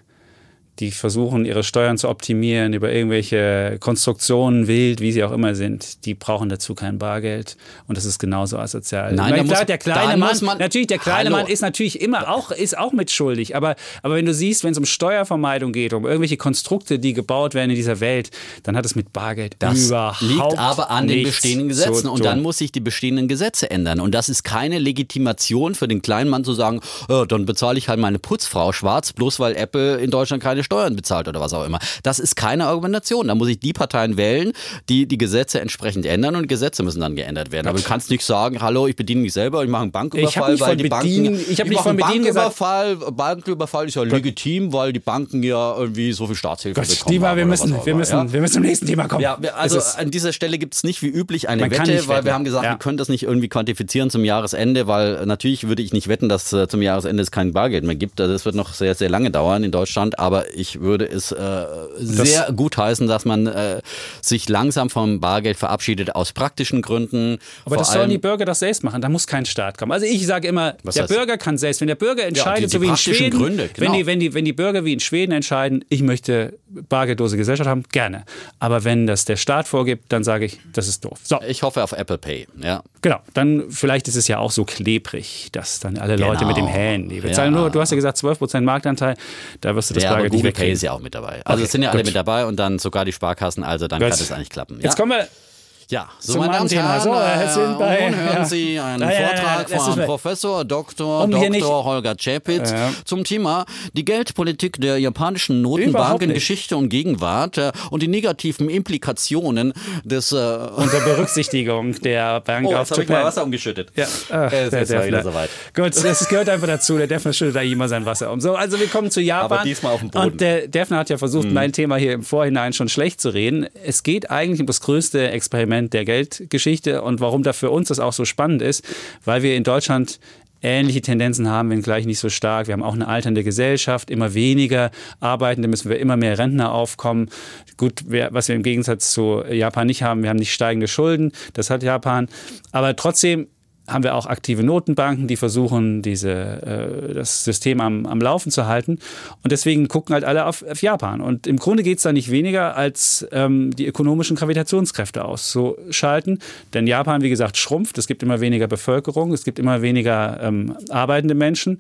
die versuchen, ihre Steuern zu optimieren über irgendwelche Konstruktionen, wild, wie sie auch immer sind, die brauchen dazu kein Bargeld. Und das ist genauso asozial. Nein, da klar, der kleine Mann, natürlich, der kleine Hallo. Mann ist natürlich immer auch, ist auch mitschuldig. Aber, aber wenn du siehst, wenn es um Steuervermeidung geht, um irgendwelche Konstrukte, die gebaut werden in dieser Welt, dann hat es mit Bargeld das überhaupt liegt aber an den bestehenden Gesetzen. Und dann muss sich die bestehenden Gesetze ändern. Und das ist keine Legitimation für den kleinen Mann zu sagen, oh, dann bezahle ich halt meine Putzfrau schwarz, bloß weil Apple in Deutschland keine Steuern bezahlt oder was auch immer. Das ist keine Argumentation. Da muss ich die Parteien wählen, die die Gesetze entsprechend ändern und Gesetze müssen dann geändert werden. Aber du kannst nicht sagen, hallo, ich bediene mich selber, ich mache einen Banküberfall, weil die bedienen, Banken. Ich habe nicht von Bedienen gesagt. Banküberfall ist ja legitim, weil die Banken ja irgendwie so viel Staatshilfe Gott, bekommen. Dima, wir müssen, wir, müssen, ja? wir müssen zum nächsten Thema kommen. Ja, also an dieser Stelle gibt es nicht wie üblich eine Wette, weil wir haben gesagt, ja. wir können das nicht irgendwie quantifizieren zum Jahresende, weil natürlich würde ich nicht wetten, dass äh, zum Jahresende es kein Bargeld mehr gibt. Also das wird noch sehr, sehr lange dauern in Deutschland, aber ich würde es äh, sehr gut heißen, dass man äh, sich langsam vom Bargeld verabschiedet aus praktischen Gründen. Aber das sollen die Bürger das selbst machen, da muss kein Staat kommen. Also ich sage immer, der Bürger kann selbst, wenn der Bürger entscheidet, ja, die, die so wie in Schweden, Gründe, genau. wenn, die, wenn, die, wenn die Bürger wie in Schweden entscheiden, ich möchte bargeldlose Gesellschaft haben, gerne. Aber wenn das der Staat vorgibt, dann sage ich, das ist doof. So. Ich hoffe auf Apple Pay, ja. Genau, dann vielleicht ist es ja auch so klebrig, dass dann alle Leute genau. mit dem Handy bezahlen. Ja. Nur, du hast ja gesagt, 12% Marktanteil, da wirst du das ja, Bargeld nicht Pay ist ja auch mit dabei. Also okay, es sind ja alle gut. mit dabei und dann sogar die Sparkassen, also dann Gut. kann es eigentlich klappen. Jetzt kommen wir ja, so meine Damen und Herren, so, äh, sind bei, nun hören ja. Sie einen ja, Vortrag ja, von Professor Dr. Um Dr. Holger Czapitz zum Thema die Geldpolitik der japanischen Notenbank in Geschichte und Gegenwart äh, und die negativen Implikationen des äh unter Berücksichtigung der Bank oh, of Japan. Ich mal Wasser umgeschüttet. Ja, Ach, äh, es ist wieder soweit. Gut, das gehört einfach dazu. Der Defner schüttet da immer sein Wasser um. So, also wir kommen zu Japan. Aber diesmal auf dem Boden. Und der Defner hat ja versucht, mhm. mein Thema hier im Vorhinein schon schlecht zu reden. Es geht eigentlich um das größte Experiment Element der Geldgeschichte und warum da für uns das auch so spannend ist, weil wir in Deutschland ähnliche Tendenzen haben, wenngleich nicht so stark. Wir haben auch eine alternde Gesellschaft, immer weniger Arbeitende, müssen wir immer mehr Rentner aufkommen. Gut, was wir im Gegensatz zu Japan nicht haben, wir haben nicht steigende Schulden, das hat Japan. Aber trotzdem haben wir auch aktive Notenbanken, die versuchen, diese, äh, das System am, am Laufen zu halten. Und deswegen gucken halt alle auf, auf Japan. Und im Grunde geht es da nicht weniger, als ähm, die ökonomischen Gravitationskräfte auszuschalten. Denn Japan, wie gesagt, schrumpft. Es gibt immer weniger Bevölkerung, es gibt immer weniger ähm, arbeitende Menschen.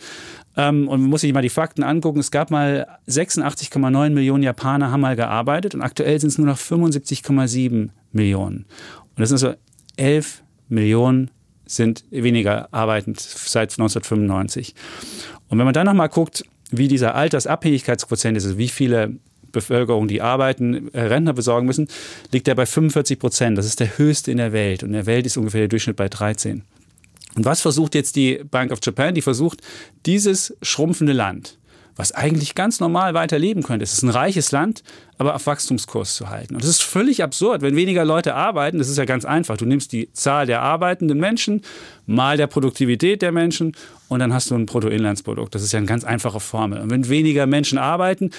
Ähm, und man muss sich mal die Fakten angucken. Es gab mal 86,9 Millionen Japaner haben mal gearbeitet und aktuell sind es nur noch 75,7 Millionen. Und das sind so 11 Millionen sind weniger arbeitend seit 1995. Und wenn man dann nochmal guckt, wie dieser Altersabhängigkeitsquotient ist, also wie viele Bevölkerung, die arbeiten, äh, Rentner besorgen müssen, liegt er bei 45 Prozent. Das ist der höchste in der Welt. Und in der Welt ist ungefähr der Durchschnitt bei 13. Und was versucht jetzt die Bank of Japan? Die versucht, dieses schrumpfende Land, was eigentlich ganz normal weiterleben könnte. Es ist ein reiches Land, aber auf Wachstumskurs zu halten. Und das ist völlig absurd, wenn weniger Leute arbeiten. Das ist ja ganz einfach. Du nimmst die Zahl der arbeitenden Menschen mal der Produktivität der Menschen und dann hast du ein Bruttoinlandsprodukt. Das ist ja eine ganz einfache Formel. Und wenn weniger Menschen arbeiten,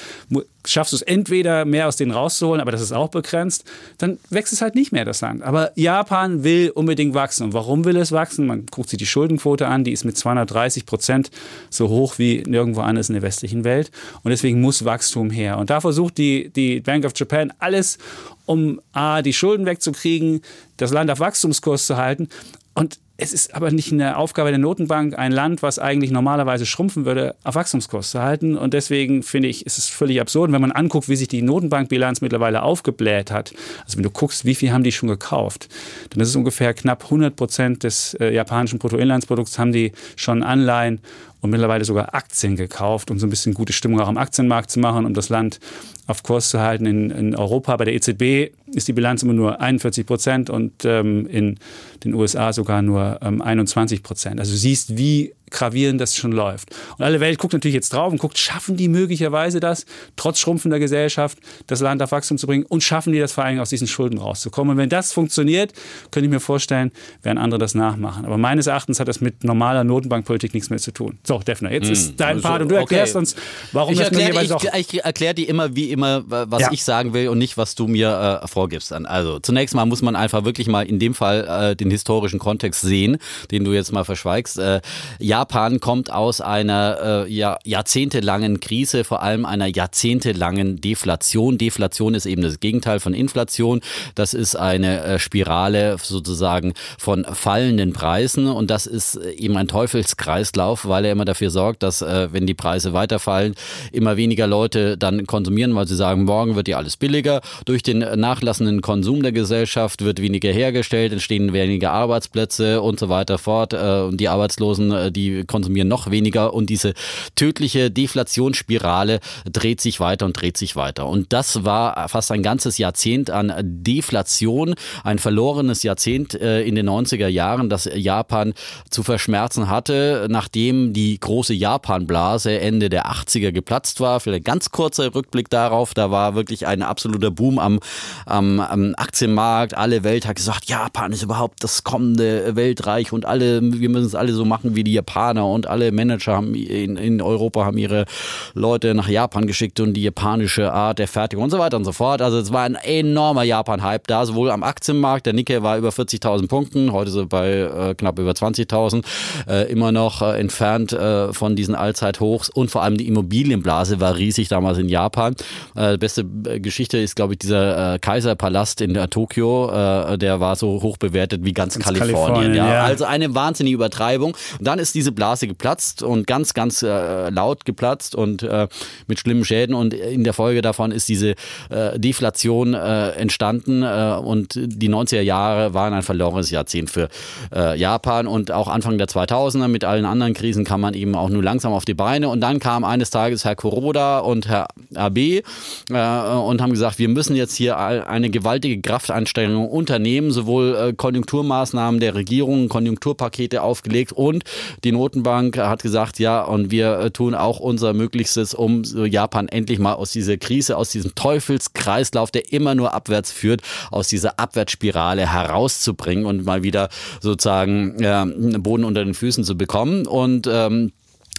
schaffst du es entweder mehr aus denen rauszuholen, aber das ist auch begrenzt, dann wächst es halt nicht mehr das Land. Aber Japan will unbedingt wachsen. Und warum will es wachsen? Man guckt sich die Schuldenquote an, die ist mit 230 Prozent so hoch wie nirgendwo anders in der westlichen Welt. Und deswegen muss Wachstum her. Und da versucht die, die die Bank of Japan alles, um A, die Schulden wegzukriegen, das Land auf Wachstumskurs zu halten. Und es ist aber nicht eine Aufgabe der Notenbank, ein Land, was eigentlich normalerweise schrumpfen würde, auf Wachstumskurs zu halten. Und deswegen finde ich, ist es völlig absurd, wenn man anguckt, wie sich die Notenbankbilanz mittlerweile aufgebläht hat. Also wenn du guckst, wie viel haben die schon gekauft, dann ist es ungefähr knapp 100 Prozent des äh, japanischen Bruttoinlandsprodukts haben die schon Anleihen und mittlerweile sogar Aktien gekauft, um so ein bisschen gute Stimmung auch am Aktienmarkt zu machen, um das Land auf Kurs zu halten. In, in Europa bei der EZB ist die Bilanz immer nur 41 Prozent und ähm, in den USA sogar nur ähm, 21 Prozent. Also du siehst, wie gravierend das schon läuft. Und alle Welt guckt natürlich jetzt drauf und guckt, schaffen die möglicherweise das, trotz schrumpfender Gesellschaft, das Land auf Wachstum zu bringen und schaffen die das vor allem aus diesen Schulden rauszukommen. Und wenn das funktioniert, könnte ich mir vorstellen, werden andere das nachmachen. Aber meines Erachtens hat das mit normaler Notenbankpolitik nichts mehr zu tun. So, Defner, jetzt hm, ist dein Part und du erklärst okay. uns, warum ich das erklär, jeweils auch... Ich, ich erkläre dir immer, wie immer, was ja. ich sagen will und nicht, was du mir äh, vorgibst. Also zunächst mal muss man einfach wirklich mal in dem Fall äh, den historischen Kontext sehen, den du jetzt mal verschweigst. Äh, Japan kommt aus einer äh, ja, jahrzehntelangen Krise, vor allem einer jahrzehntelangen Deflation. Deflation ist eben das Gegenteil von Inflation. Das ist eine äh, Spirale sozusagen von fallenden Preisen und das ist äh, eben ein Teufelskreislauf, weil er immer dafür sorgt, dass wenn die Preise weiterfallen, immer weniger Leute dann konsumieren, weil sie sagen, morgen wird ja alles billiger. Durch den nachlassenden Konsum der Gesellschaft wird weniger hergestellt, entstehen weniger Arbeitsplätze und so weiter fort. Und die Arbeitslosen, die die konsumieren noch weniger und diese tödliche Deflationsspirale dreht sich weiter und dreht sich weiter. Und das war fast ein ganzes Jahrzehnt an Deflation, ein verlorenes Jahrzehnt äh, in den 90er Jahren, das Japan zu verschmerzen hatte, nachdem die große Japan-Blase Ende der 80er geplatzt war. Vielleicht ganz kurzer Rückblick darauf, da war wirklich ein absoluter Boom am, am, am Aktienmarkt. Alle Welt hat gesagt, Japan ist überhaupt das kommende Weltreich und alle, wir müssen es alle so machen wie die Japaner und alle Manager haben in, in Europa haben ihre Leute nach Japan geschickt und die japanische Art der Fertigung und so weiter und so fort. Also es war ein enormer Japan-Hype da, sowohl am Aktienmarkt, der Nikkei war über 40.000 Punkten, heute so bei äh, knapp über 20.000, äh, immer noch äh, entfernt äh, von diesen Allzeithochs und vor allem die Immobilienblase war riesig damals in Japan. Äh, beste äh, Geschichte ist, glaube ich, dieser äh, Kaiserpalast in äh, Tokio, äh, der war so hoch bewertet wie ganz, ganz Kalifornien. Kalifornien ja. ja. Also eine wahnsinnige Übertreibung. Und dann ist diese Blase geplatzt und ganz, ganz äh, laut geplatzt und äh, mit schlimmen Schäden. Und in der Folge davon ist diese äh, Deflation äh, entstanden. Äh, und die 90er Jahre waren ein verlorenes Jahrzehnt für äh, Japan. Und auch Anfang der 2000er mit allen anderen Krisen kam man eben auch nur langsam auf die Beine. Und dann kam eines Tages Herr Kuroda und Herr Abe und haben gesagt, wir müssen jetzt hier eine gewaltige Kraftanstrengung unternehmen, sowohl Konjunkturmaßnahmen der Regierung, Konjunkturpakete aufgelegt und die Notenbank hat gesagt, ja, und wir äh, tun auch unser Möglichstes, um Japan endlich mal aus dieser Krise, aus diesem Teufelskreislauf, der immer nur abwärts führt, aus dieser Abwärtsspirale herauszubringen und mal wieder sozusagen äh, Boden unter den Füßen zu bekommen. Und ähm,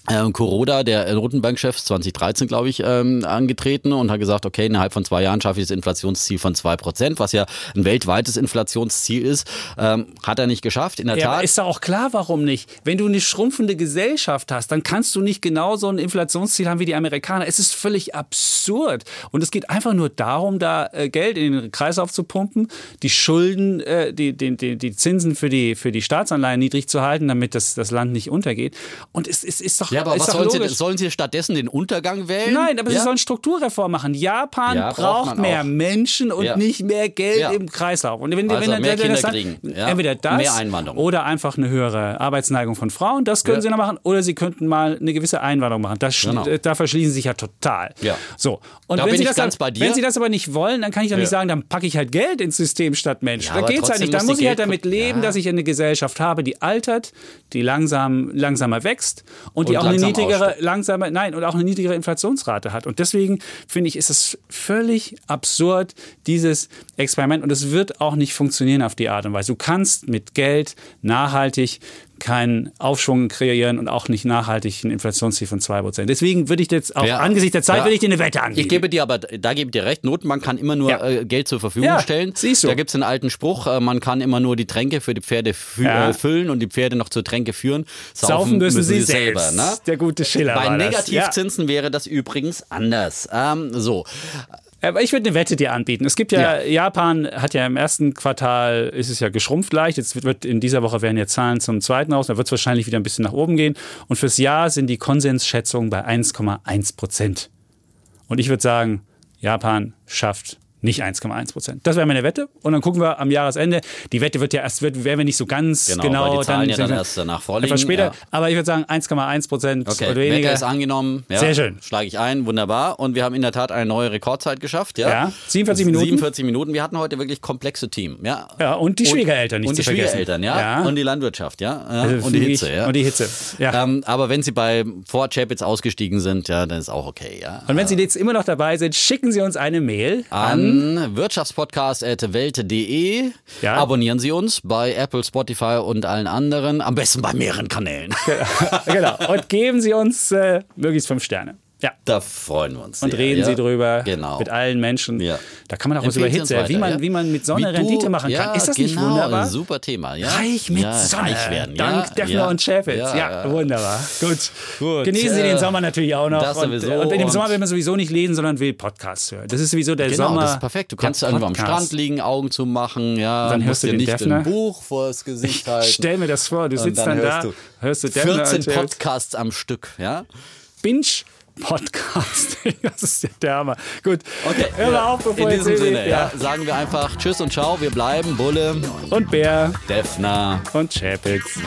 äh, Kuroda, der Notenbankchef, 2013, glaube ich, ähm, angetreten und hat gesagt, okay, innerhalb von zwei Jahren schaffe ich das Inflationsziel von zwei Prozent, was ja ein weltweites Inflationsziel ist. Ähm, hat er nicht geschafft, in der ja, Tat. Ist da auch klar, warum nicht? Wenn du eine schrumpfende Gesellschaft hast, dann kannst du nicht genau so ein Inflationsziel haben wie die Amerikaner. Es ist völlig absurd. Und es geht einfach nur darum, da äh, Geld in den Kreislauf zu pumpen, die Schulden, äh, die, die, die, die Zinsen für die, für die Staatsanleihen niedrig zu halten, damit das, das Land nicht untergeht. Und es, es ist doch ja, aber was sollen sie, sollen sie stattdessen den Untergang wählen? Nein, aber ja? sie sollen Strukturreform machen. Japan ja, braucht mehr auch. Menschen und ja. nicht mehr Geld im Kreislauf. Und wenn, also wenn, mehr wenn das dann, entweder das oder einfach eine höhere Arbeitsneigung von Frauen, das können sie noch machen. Oder sie könnten mal eine gewisse Einwanderung machen. Das, genau. Da verschließen sie sich ja total. So. Und da wenn, sie das dann, wenn sie das aber nicht wollen, dann kann ich doch nicht sagen, dann packe ich halt Geld ins System statt Mensch. da geht es halt nicht. Dann muss ich halt damit leben, dass ich eine Gesellschaft habe, die altert, die langsam, langsamer wächst und, und die auch eine niedrigere, langsamer, nein, und auch eine niedrigere Inflationsrate hat. Und deswegen finde ich, ist es völlig absurd, dieses Experiment. Und es wird auch nicht funktionieren auf die Art und Weise. Du kannst mit Geld nachhaltig keinen Aufschwung kreieren und auch nicht nachhaltig ein Inflationsziel von 2%. Deswegen würde ich jetzt auch ja, angesichts der Zeit ja, würde ich dir eine Wette anbieten. Ich gebe dir aber, da gebe ich dir recht, Notenbank kann immer nur ja. äh, Geld zur Verfügung stellen. Siehst du. Da gibt es einen alten Spruch, äh, man kann immer nur die Tränke für die Pferde fü äh, füllen und die Pferde noch zur Tränke führen. Saufen, Saufen müssen, müssen, sie, selber. Selbst. Ne? Der gute Schiller Bei Negativzinsen wäre das übrigens anders. Ähm, so. Aber ich würde eine Wette dir anbieten. Es gibt ja, ja, Japan hat ja im ersten Quartal, ist es ja geschrumpft leicht. Jetzt wird in dieser Woche werden ja Zahlen zum zweiten raus. Da wird es wahrscheinlich wieder ein bisschen nach oben gehen. Und fürs Jahr sind die Konsensschätzungen bei 1,1 Prozent. Und ich würde sagen, Japan schafft nicht 1,1 Prozent. Das wäre meine Wette. Und dann gucken wir am Jahresende. Die Wette wird ja erst, wird, werden wir nicht so ganz genau. genau weil die Zahlen dann, ja dann erst danach vorliegen. Etwas später. Ja. Aber ich würde sagen 1,1 Prozent okay. oder weniger. Wette ist angenommen. Ja. Sehr schön. Schlage ich ein. Wunderbar. Und wir haben in der Tat eine neue Rekordzeit geschafft. Ja. ja. 47 Minuten. 47 Minuten. Wir hatten heute wirklich komplexe Team. Ja. Ja. Und die Schwiegereltern nicht und zu vergessen. Und die Schwiegereltern, ja. Und die Landwirtschaft, ja. Also und die Hitze, ja. Und die Hitze. Ja. Ähm, aber wenn Sie bei vor Chapitz ausgestiegen sind, ja, dann ist auch okay, ja. Und wenn Sie jetzt immer noch dabei sind, schicken Sie uns eine Mail an, an Wirtschafts Podcast.welt.de. Ja. Abonnieren Sie uns bei Apple, Spotify und allen anderen. Am besten bei mehreren Kanälen. genau. Und geben Sie uns äh, möglichst fünf Sterne. Ja. Da freuen wir uns. Und sehr. reden ja. Sie drüber genau. mit allen Menschen. Ja. Da kann man auch was über Hitze, weiter, wie, man, ja. wie man mit Sonne du, Rendite machen kann. Ist das genau, nicht wunderbar? Ein super Thema. Reich mit Sonne. Reich werden. Dank Defner und Schäfitz. Ja, wunderbar. Gut. Gut. Genießen Sie den Sommer natürlich auch noch. Das sowieso. Und, und im Sommer will man sowieso nicht lesen, sondern will Podcasts hören. Das ist sowieso der genau, Sommer. Das ist perfekt. Du kannst einfach am Strand liegen, Augen zu machen. Ja, dann hörst du dir nicht Defner. ein Buch vor das Gesicht halten. Stell mir das vor. Du sitzt dann, da, hörst du Defner 14 Podcasts am Stück. Ja. Binge Podcast. das ist der Hammer. Gut, okay, hör auf, bevor In diesem Sinne, ja. sagen wir einfach Tschüss und Ciao. Wir bleiben Bulle und Bär Defner und Chapitz.